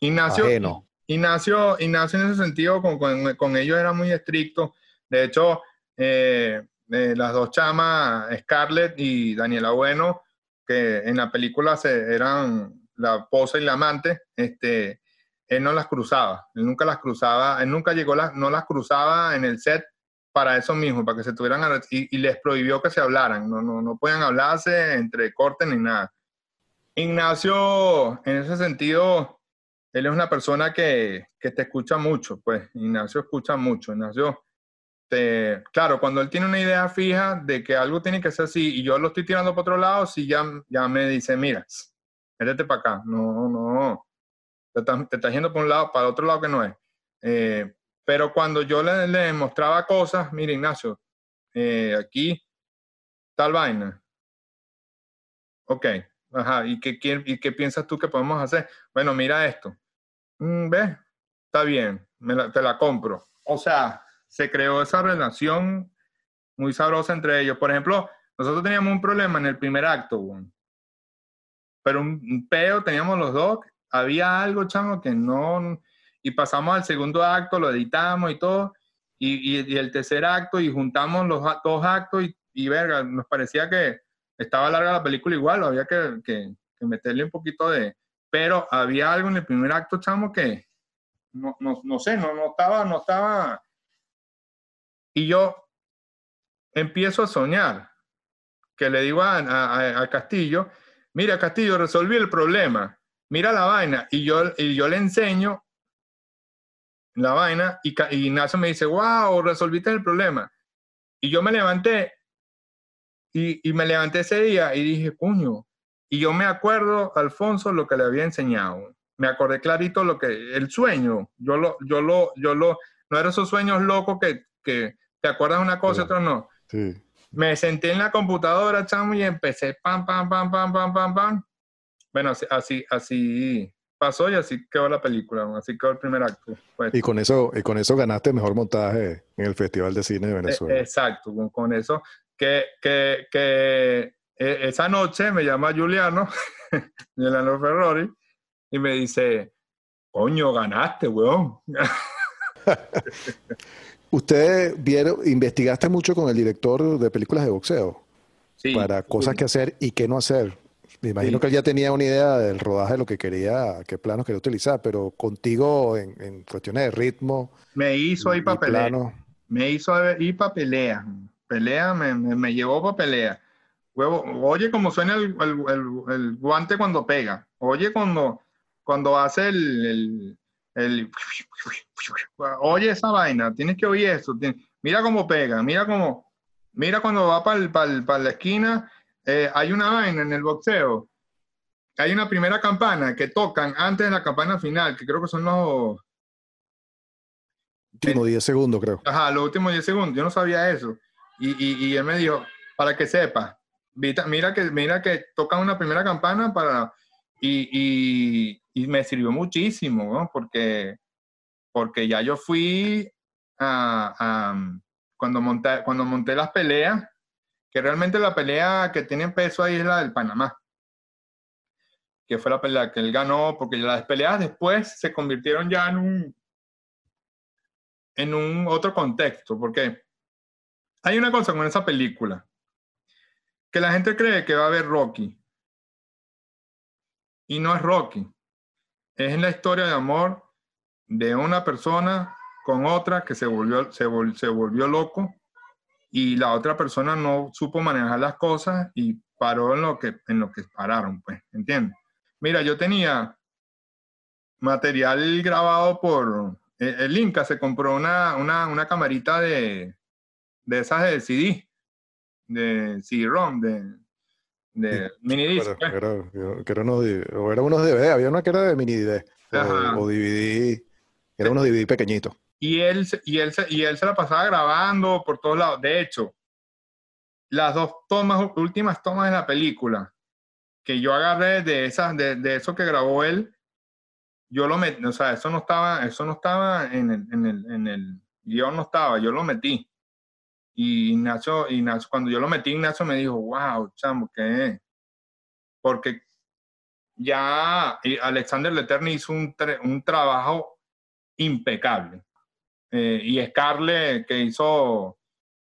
Ignacio, ajeno. Ignacio, Ignacio en ese sentido con, con, ellos era muy estricto. De hecho, eh, eh, las dos chamas, Scarlett y Daniela Bueno, que en la película se, eran la esposa y la amante, este, él no las cruzaba, él nunca las cruzaba, él nunca llegó, las, no las cruzaba en el set para eso mismo, para que se tuvieran, y, y les prohibió que se hablaran, no, no, no pueden hablarse entre cortes ni nada. Ignacio, en ese sentido, él es una persona que, que, te escucha mucho, pues Ignacio escucha mucho. Ignacio, te, claro, cuando él tiene una idea fija de que algo tiene que ser así y yo lo estoy tirando para otro lado, sí ya, ya me dice, mira, métete para acá. No, no, te, estás yendo para un lado, para otro lado que no es. Eh, pero cuando yo le, le, mostraba cosas, mira Ignacio, eh, aquí tal vaina. ok, ajá, ¿y qué, ¿y qué piensas tú que podemos hacer? Bueno, mira esto. Mm, ¿Ves? Está bien, te la compro. O sea, se creó esa relación muy sabrosa entre ellos. Por ejemplo, nosotros teníamos un problema en el primer acto, pero un, peo teníamos los dos. Había algo, chamo, que no. Y pasamos al segundo acto, lo editamos y todo. Y, y, el tercer acto, y juntamos los dos actos, y, y verga, nos parecía que estaba larga la película igual, había que, que meterle un poquito de. Pero había algo en el primer acto, chamo, que no, no, no sé, no, no estaba, no estaba. Y yo empiezo a soñar, que le digo a, Castillo, mira Castillo, resolví el problema, mira la vaina, y yo, y yo le enseño la vaina, y, y Ignacio me dice, wow, resolviste el problema. Y yo me levanté, y, y me levanté ese día y dije, puño, y yo me acuerdo, Alfonso, lo que le había enseñado. Me acordé clarito lo que, el sueño, yo lo, yo lo, yo lo, no eran esos sueños locos que, que te acuerdas una cosa y otra no. Me senté en la computadora, chamo, y empecé pam, pam, pam, pam, pam, pam, pam. Bueno, así, así, pasó y así quedó la película, así quedó el primer acto. Pues. Y con eso, y con eso ganaste mejor montaje en el Festival de Cine de e, Venezuela. exacto, con, eso. Que, que, que e, esa noche me llama Juliano, Juliano Ferrori, y me dice, coño, ganaste, weón. Usted vieron, investigaste mucho con el director de películas de boxeo sí, para cosas que hacer y qué no hacer. Me imagino que él ya tenía una idea del rodaje de lo que quería, qué planos quería utilizar, pero contigo en, cuestiones de ritmo. Me hizo ahí para pelea. Me hizo ir para pelea. Pelea, me, me, llevó para pelea. Huevo, oye cómo suena el, el, guante cuando pega. Oye cuando, cuando hace el, el, oye esa vaina, tienes que oír eso. Mira cómo pega, mira cómo, mira cuando va para la esquina, eh, hay una vaina en el boxeo. Hay una primera campana que tocan antes de la campana final, que creo que son los... Últimos 10 segundos, creo. Ajá, los últimos 10 segundos. Yo no sabía eso. Y, y, él me dijo, para que sepa, mira que, mira que tocan una primera campana para... y, y me sirvió muchísimo, ¿no? Porque, porque ya yo fui a, cuando, monté, cuando monté las peleas, que realmente la pelea que tiene peso ahí es la del Panamá, que fue la pelea que él ganó, porque las peleas después se convirtieron ya en un, en un otro contexto, porque hay una cosa con esa película, que la gente cree que va a ver Rocky, y no es Rocky. Es la historia de amor de una persona con otra que se volvió, se, volvió loco y la otra persona no supo manejar las cosas y paró en lo que, en lo que pararon, pues, ¿entiendes? Mira, yo tenía material grabado por... El, el Inca se compró una, una, camarita de, de esas de CD, de CD-ROM, de, de mini disc. Pues. Era, que era unos, o era unos DVD, había una que era de mini DVD o, DVD, era unos DVD pequeñitos. Y él, y, él, y él se la pasaba grabando por todos lados. De hecho, las dos tomas, últimas tomas de la película que yo agarré de esas, de, de eso que grabó él, yo lo metí, o sea, eso no estaba, eso no estaba en el, en el, en el guion, no estaba, yo lo metí. Y Ignacio, Ignacio, cuando yo lo metí, Ignacio me dijo, wow, chamo, ¿qué? Porque ya Alexander Leterni hizo un, un trabajo impecable. Eh, y Scarlett, que hizo,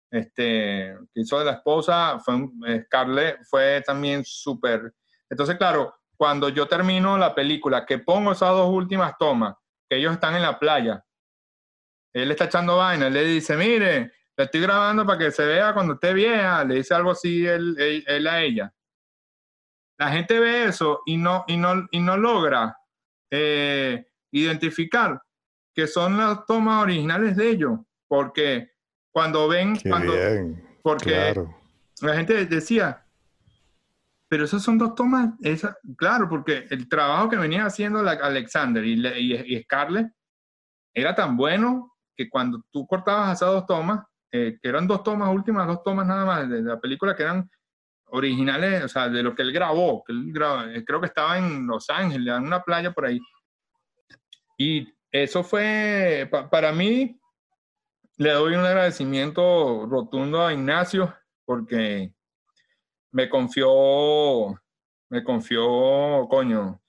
este, que hizo de la esposa, fue, Scarlett fue también súper. Entonces, claro, cuando yo termino la película, que pongo esas dos últimas tomas, que ellos están en la playa, él está echando vaina, él le dice, mire, la estoy grabando para que se vea cuando esté vieja, le dice algo así él, él, a ella. La gente ve eso y no, y no, y no logra eh, identificar que son las tomas originales de ellos, porque cuando ven, cuando, porque la gente decía, pero esas son dos tomas, esa, claro, porque el trabajo que venía haciendo Alexander y, y, y Scarlett era tan bueno que cuando tú cortabas esas dos tomas, eh, que eran dos tomas, últimas dos tomas nada más de, la película, que eran originales, o sea, de lo que él grabó, que él eh, creo que estaba en Los Ángeles, en una playa por ahí. Y eso fue, para mí, le doy un agradecimiento rotundo a Ignacio porque me confió, me confió, coño,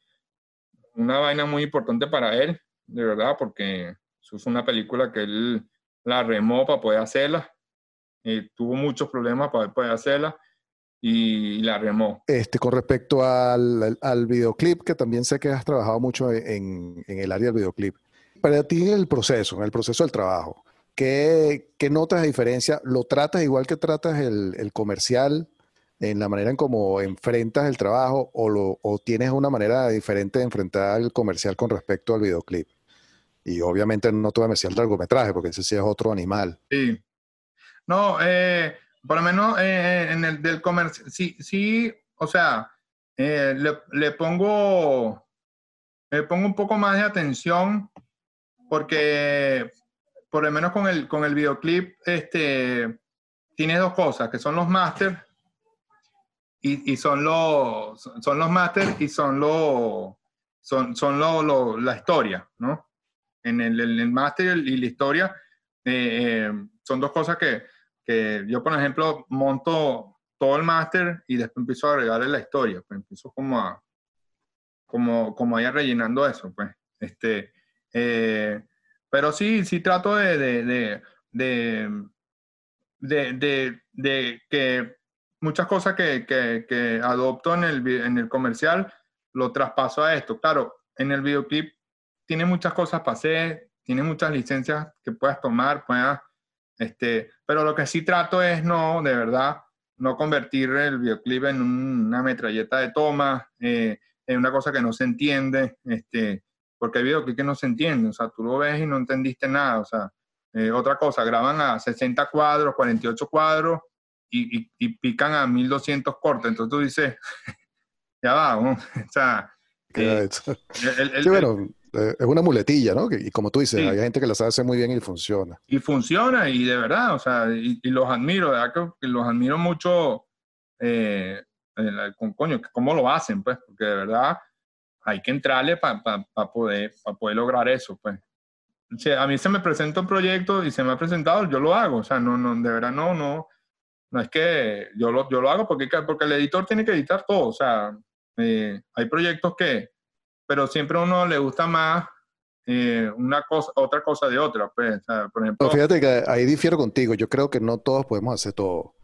una vaina muy importante para él, de verdad, porque eso es una película que él la remó para poder hacerla. Eh, tuvo muchos problemas para poder hacerla y la remó. Este, con respecto al, al, videoclip, que también sé que has trabajado mucho en, en, el área del videoclip. Para ti el proceso, el proceso del trabajo, ¿qué, qué notas de diferencia? ¿Lo tratas igual que tratas el, el comercial en la manera en cómo enfrentas el trabajo o, lo, o tienes una manera diferente de enfrentar el comercial con respecto al videoclip? Y obviamente no te voy a decir el largometraje, porque ese sí es otro animal. Sí. No, eh, por lo menos eh, en el del comercio, sí, sí, o sea, eh, le, le, pongo, le pongo un poco más de atención porque, por lo menos con el, con el videoclip, este, tiene dos cosas, que son los máster y, y, son los, son los máster y son los, son, son lo, la historia, ¿no? En el, el máster y la historia eh, son dos cosas que, que yo, por ejemplo, monto todo el máster y después empiezo a agregarle la historia, pues empiezo como a, como, como a rellenando eso, pues. Este, eh, pero sí, sí trato de, de, de, de, que muchas cosas que, que, que, adopto en el, en el comercial lo traspaso a esto. Claro, en el videoclip tiene muchas cosas para hacer, tiene muchas licencias que puedas tomar, puedas este, pero lo que sí trato es no, de verdad, no convertir el videoclip en una metralleta de toma, eh, en una cosa que no se entiende, este, porque hay videoclip que no se entiende, o sea, tú lo ves y no entendiste nada, o sea, eh, otra cosa, graban a 60 cuadros, 48 cuadros y, y, pican a 1200 cortes, entonces tú dices, ya va, o sea... Eh, el, eh, es una muletilla, ¿no? Y como tú dices, hay gente que la sabe hacer muy bien y funciona. Y funciona, y de verdad, o sea, y, los admiro, de verdad que, los admiro mucho, eh, con coño, cómo lo hacen, pues, porque de verdad hay que entrarle para poder, poder lograr eso, pues. a mí se me presenta un proyecto y se me ha presentado, yo lo hago, o sea, no, no, de verdad no, no, no es que yo lo, yo lo hago porque, porque el editor tiene que editar todo, o sea, eh, hay proyectos que, pero siempre a uno le gusta más eh, una cosa, otra cosa de otra. Pues, por ejemplo, fíjate que ahí difiero contigo. Yo creo que no todos podemos hacer todo.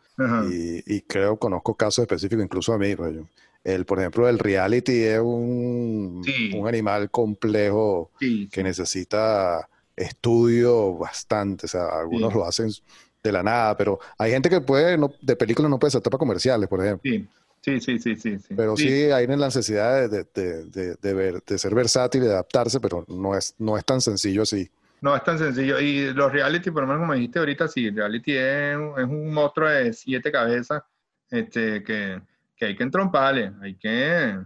Y, y, creo, conozco casos específicos, incluso a mí. Pues, el, por ejemplo, el reality es un, un animal complejo que necesita estudio bastante. O sea, algunos lo hacen de la nada, pero hay gente que puede, no, de películas no puede ser para comerciales, por ejemplo. Sí, sí, sí, sí. sí. Pero sí, hay la necesidad de, de, de, de, ver, de ser versátil y de adaptarse, pero no es, no es tan sencillo así. No es tan sencillo. Y los reality, por lo menos como dijiste ahorita, sí, reality es, es un monstruo de siete cabezas este, que, que hay que entromparle, hay que,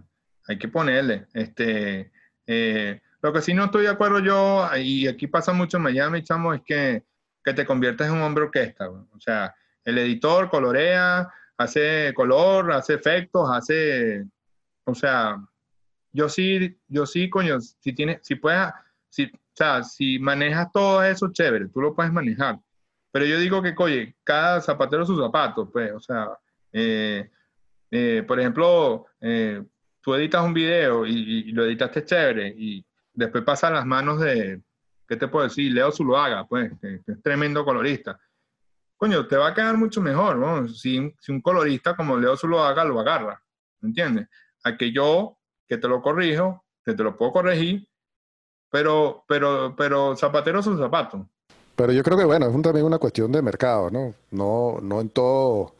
hay que ponerle. Este, eh, lo que sí no estoy de acuerdo yo, y aquí pasa mucho en Miami, chamo, es que, que te conviertes en un hombre orquesta. O sea, el editor colorea, hace color, hace efectos, hace, o sea, yo sí, yo sí, coño, si tienes, si puedes, si, o sea, si manejas todo eso, chévere, tú lo puedes manejar. Pero yo digo que, oye, cada zapatero sus zapatos, pues, o sea, eh, eh, por ejemplo, eh, tú editas un video y, lo editaste chévere y después pasa a las manos de, ¿qué te puedo decir? Leo Zuluaga, pues, que es tremendo colorista coño, te va a quedar mucho mejor, ¿no? Si, si un colorista como Leo haga, lo agarra, ¿me entiendes? A que yo, que te lo corrijo, que te lo puedo corregir, pero, pero, pero zapatero son zapatos. Pero yo creo que, bueno, es también una cuestión de mercado, ¿no? No, no en todo,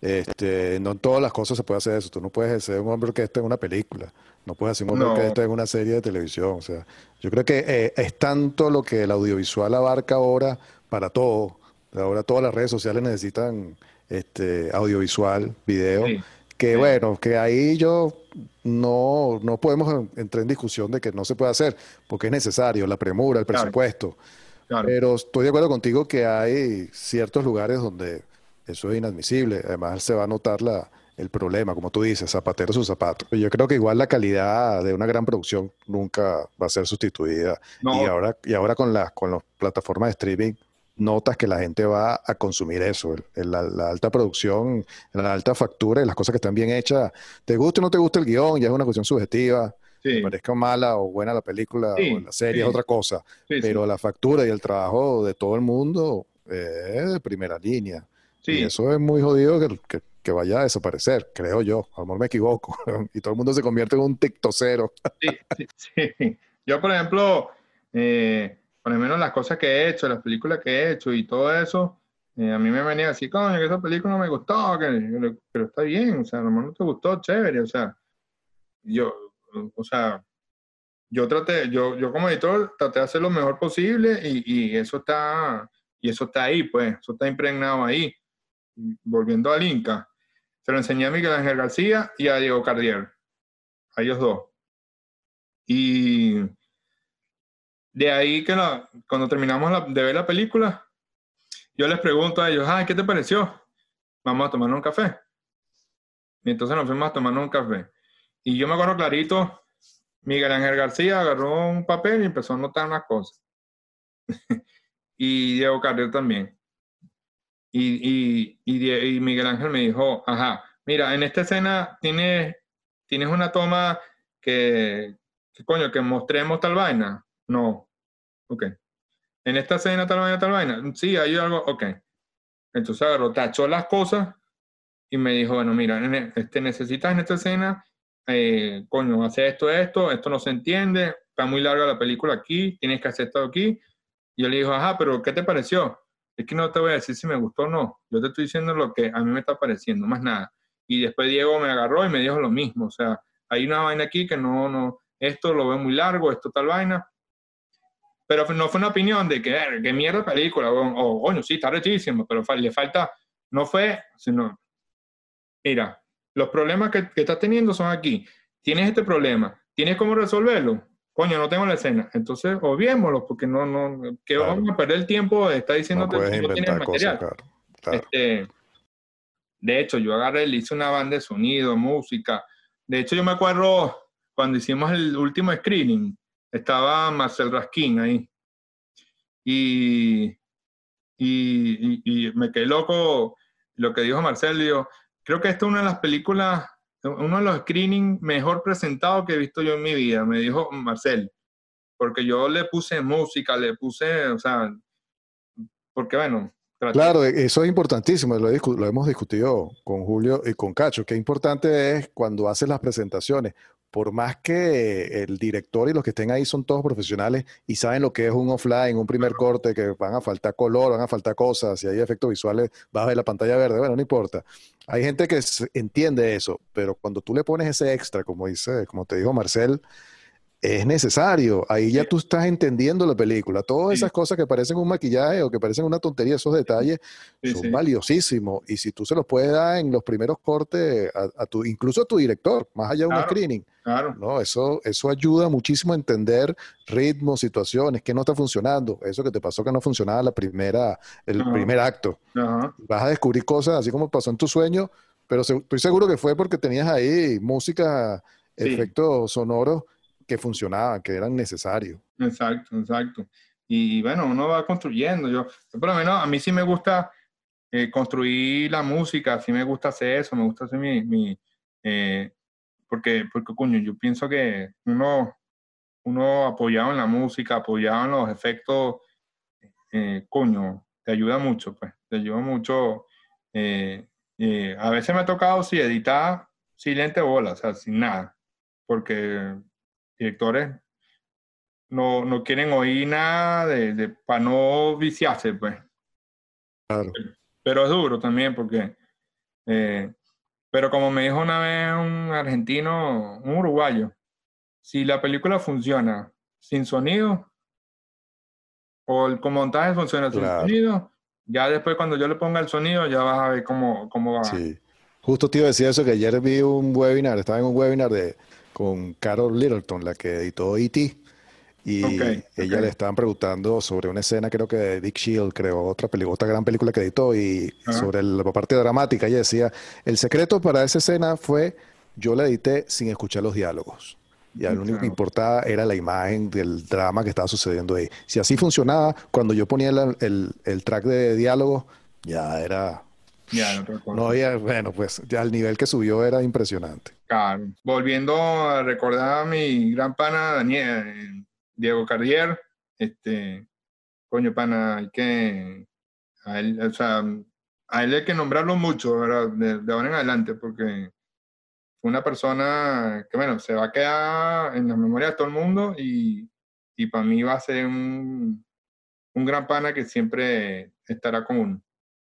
este, no en todas las cosas se puede hacer eso. Tú no puedes ser un hombre que esté en una película, no puedes ser un hombre que esté en una serie de televisión. O sea, yo creo que eh, es tanto lo que el audiovisual abarca ahora para todo, Ahora todas las redes sociales necesitan este audiovisual, video, que bueno, que ahí yo no, no podemos entrar en discusión de que no se puede hacer, porque es necesario, la premura, el presupuesto. Pero estoy de acuerdo contigo que hay ciertos lugares donde eso es inadmisible. Además se va a notar la, el problema, como tú dices, zapatero su zapato. Yo creo que igual la calidad de una gran producción nunca va a ser sustituida. Y ahora, y ahora con las con las plataformas de streaming, notas que la gente va a consumir eso, la, alta producción, la alta factura y las cosas que están bien hechas. Te gusta o no te gusta el guion, ya es una cuestión subjetiva. Sí. parezca mala o buena la película o la serie es otra cosa. pero la factura y el trabajo de todo el mundo es de primera línea. Y eso es muy jodido que, que, vaya a desaparecer, creo yo. A lo mejor me equivoco. y todo el mundo se convierte en un tiktocero. sí, sí, Yo, por ejemplo, eh, por lo menos las cosas que he hecho, las películas que he hecho y todo eso, eh, a mí me venía así, coño, que esa película no me gustó, que, pero está bien, o sea, a lo mejor no te gustó, chévere, o sea, yo, o sea, yo traté, yo, yo como editor traté de hacer lo mejor posible y, y eso está, y eso está ahí, pues, eso está impregnado ahí. Volviendo al Inca, se lo enseñé a Miguel Ángel García y a Diego Cardier, a ellos dos. Y de ahí que cuando terminamos de ver la película, yo les pregunto a ellos, ay, ¿qué te pareció? Vamos a tomar un café. Y entonces nos fuimos a tomar un café. Y yo me acuerdo clarito, Miguel Ángel García agarró un papel y empezó a anotar unas cosas. y Diego Carrier también. Y, y, y, Miguel Ángel me dijo, ajá, mira, en esta escena tienes, tienes una toma que, coño, que mostremos tal vaina. No. Ok. En esta escena tal vaina, tal vaina. Sí, hay algo, ok. Entonces agarró, tachó las cosas y me dijo, bueno, mira, este, necesitas en esta escena, eh, coño, hacer esto, esto, esto no se entiende, está muy larga la película aquí, tienes que hacer esto aquí. Y yo le dijo, ajá, pero ¿qué te pareció? Es que no te voy a decir si me gustó o no. Yo te estoy diciendo lo que a mí me está pareciendo, más nada. Y después Diego me agarró y me dijo lo mismo. O sea, hay una vaina aquí que no, no, esto lo veo muy largo, esto tal vaina. Pero no fue una opinión de que, qué mierda película, o, coño, sí, está rechísimo, pero le falta, no fue, sino, mira, los problemas que, que estás teniendo son aquí. Tienes este problema, ¿tienes cómo resolverlo? coño, no tengo la escena. Entonces, obviémoslo, porque no, no, que vamos a perder el tiempo, está diciendo que no tienes material. Este, de hecho, yo agarré, le hice una banda de sonido, música. De hecho, yo me acuerdo cuando hicimos el último screening, estaba Marcel Raskin ahí. Y, y, y, me quedé loco lo que dijo Marcel. Dijo, creo que esta es una de las películas uno de los screenings mejor presentados que he visto yo en mi vida, me dijo Marcel, porque yo le puse música, le puse, o sea, porque bueno. Claro, eso es importantísimo, lo, lo, hemos discutido con Julio y con Cacho, que importante es cuando haces las presentaciones, por más que el director y los que estén ahí son todos profesionales y saben lo que es un offline, un primer corte, que van a faltar color, van a faltar cosas, si hay efectos visuales, vas a ver la pantalla verde, bueno, no importa. Hay gente que entiende eso, pero cuando tú le pones ese extra, como dice, como te dijo Marcel, es necesario. Ahí ya tú estás entendiendo la película. Todas esas cosas que parecen un maquillaje o que parecen una tontería, esos detalles son valiosísimos. Y si tú se los puedes dar en los primeros cortes, a, tu, incluso a tu director, más allá de un screening, claro. ¿no? eso, eso ayuda muchísimo a entender ritmos, situaciones, qué no está funcionando. Eso que te pasó que no funcionaba la primera, el primer acto. Vas a descubrir cosas así como pasó en tu sueño, pero estoy seguro que fue porque tenías ahí música, efectos sonoros que funcionaban, que eran necesarios. Exacto, exacto. Y, bueno, uno va construyendo. Yo, por lo menos, a mí sí me gusta eh, construir la música, sí me gusta hacer eso, me gusta hacer mi... mi eh, porque, porque, coño, yo pienso que uno, uno apoyado en la música, apoyado en los efectos, eh, coño, te ayuda mucho, pues, te ayuda mucho. a veces me ha tocado, sí, editar silente bola, o sea, sin nada, porque directores no, no quieren oír nada de, para no viciarse, pues. Claro. Pero es duro también porque, eh, pero como me dijo una vez un argentino, un uruguayo, si la película funciona sin sonido o el montaje funciona sin sonido, ya después cuando yo le ponga el sonido ya vas a ver cómo, cómo va. Sí. Justo te iba a decir eso, que ayer vi un webinar, estaba en un webinar de, con Carol Littleton, la que editó E.T., y ella le estaban preguntando sobre una escena, creo que de Dick Shield, creo, otra, otra gran película que editó, y sobre la parte dramática. Ella decía, el secreto para esa escena fue, yo la edité sin escuchar los diálogos. Y lo único que importaba era la imagen del drama que estaba sucediendo ahí. Si así funcionaba, cuando yo ponía el, el, track de diálogo, ya era... Ya, no, no había, bueno, pues ya el nivel que subió era impresionante. Claro. Volviendo a recordar a mi gran pana Daniel, Diego Carrier, este, coño, pana, hay que, a él, o sea, a él hay que nombrarlo mucho, ¿verdad? De, ahora en adelante, porque fue una persona que, bueno, se va a quedar en la memoria de todo el mundo y, y para mí va a ser un, un gran pana que siempre estará con uno.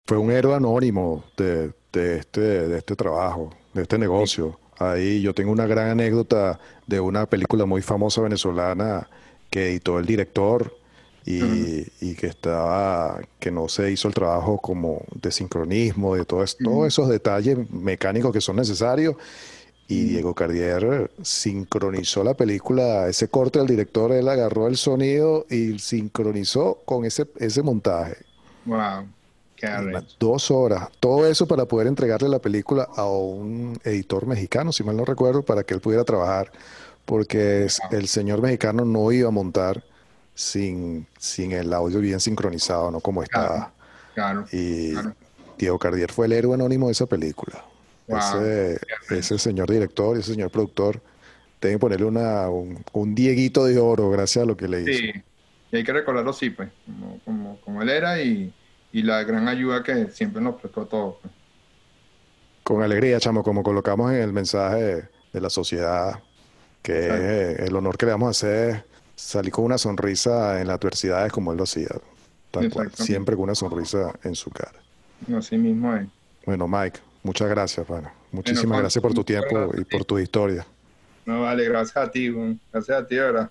Fue un héroe anónimo de, de, este, de este trabajo, de este negocio. Ahí yo tengo una gran anécdota de una película muy famosa venezolana que editó el director y, que estaba que no se hizo el trabajo como de sincronismo, de todo todos esos detalles mecánicos que son necesarios. Y Diego Cardier sincronizó la película, ese corte del director, él agarró el sonido y sincronizó con ese, ese montaje. Wow. Dos horas. Todo eso para poder entregarle la película a un editor mexicano, si mal no recuerdo, para que él pudiera trabajar. Porque el señor mexicano no iba a montar sin, sin el audio bien sincronizado, ¿no? Como estaba. Claro. y Diego Cardier fue el héroe anónimo de esa película. Ese, ese, señor director, ese señor productor, que ponerle una, un, dieguito de oro gracias a lo que le hizo. Sí, y hay que recordarlo sí, pues, como, como él era y y la gran ayuda que siempre nos prestó a todos. Pues. Con alegría, chamo, como colocamos en el mensaje de la sociedad, que es el honor que le vamos a hacer salir con una sonrisa en las adversidades como él lo hacía, tal cual, siempre con una sonrisa en su cara. Así mismo es. Bueno, Mike, muchas gracias, pana. Muchísimas gracias por tu tiempo y por tu historia. No, vale, gracias a ti, gracias a ti, ¿verdad?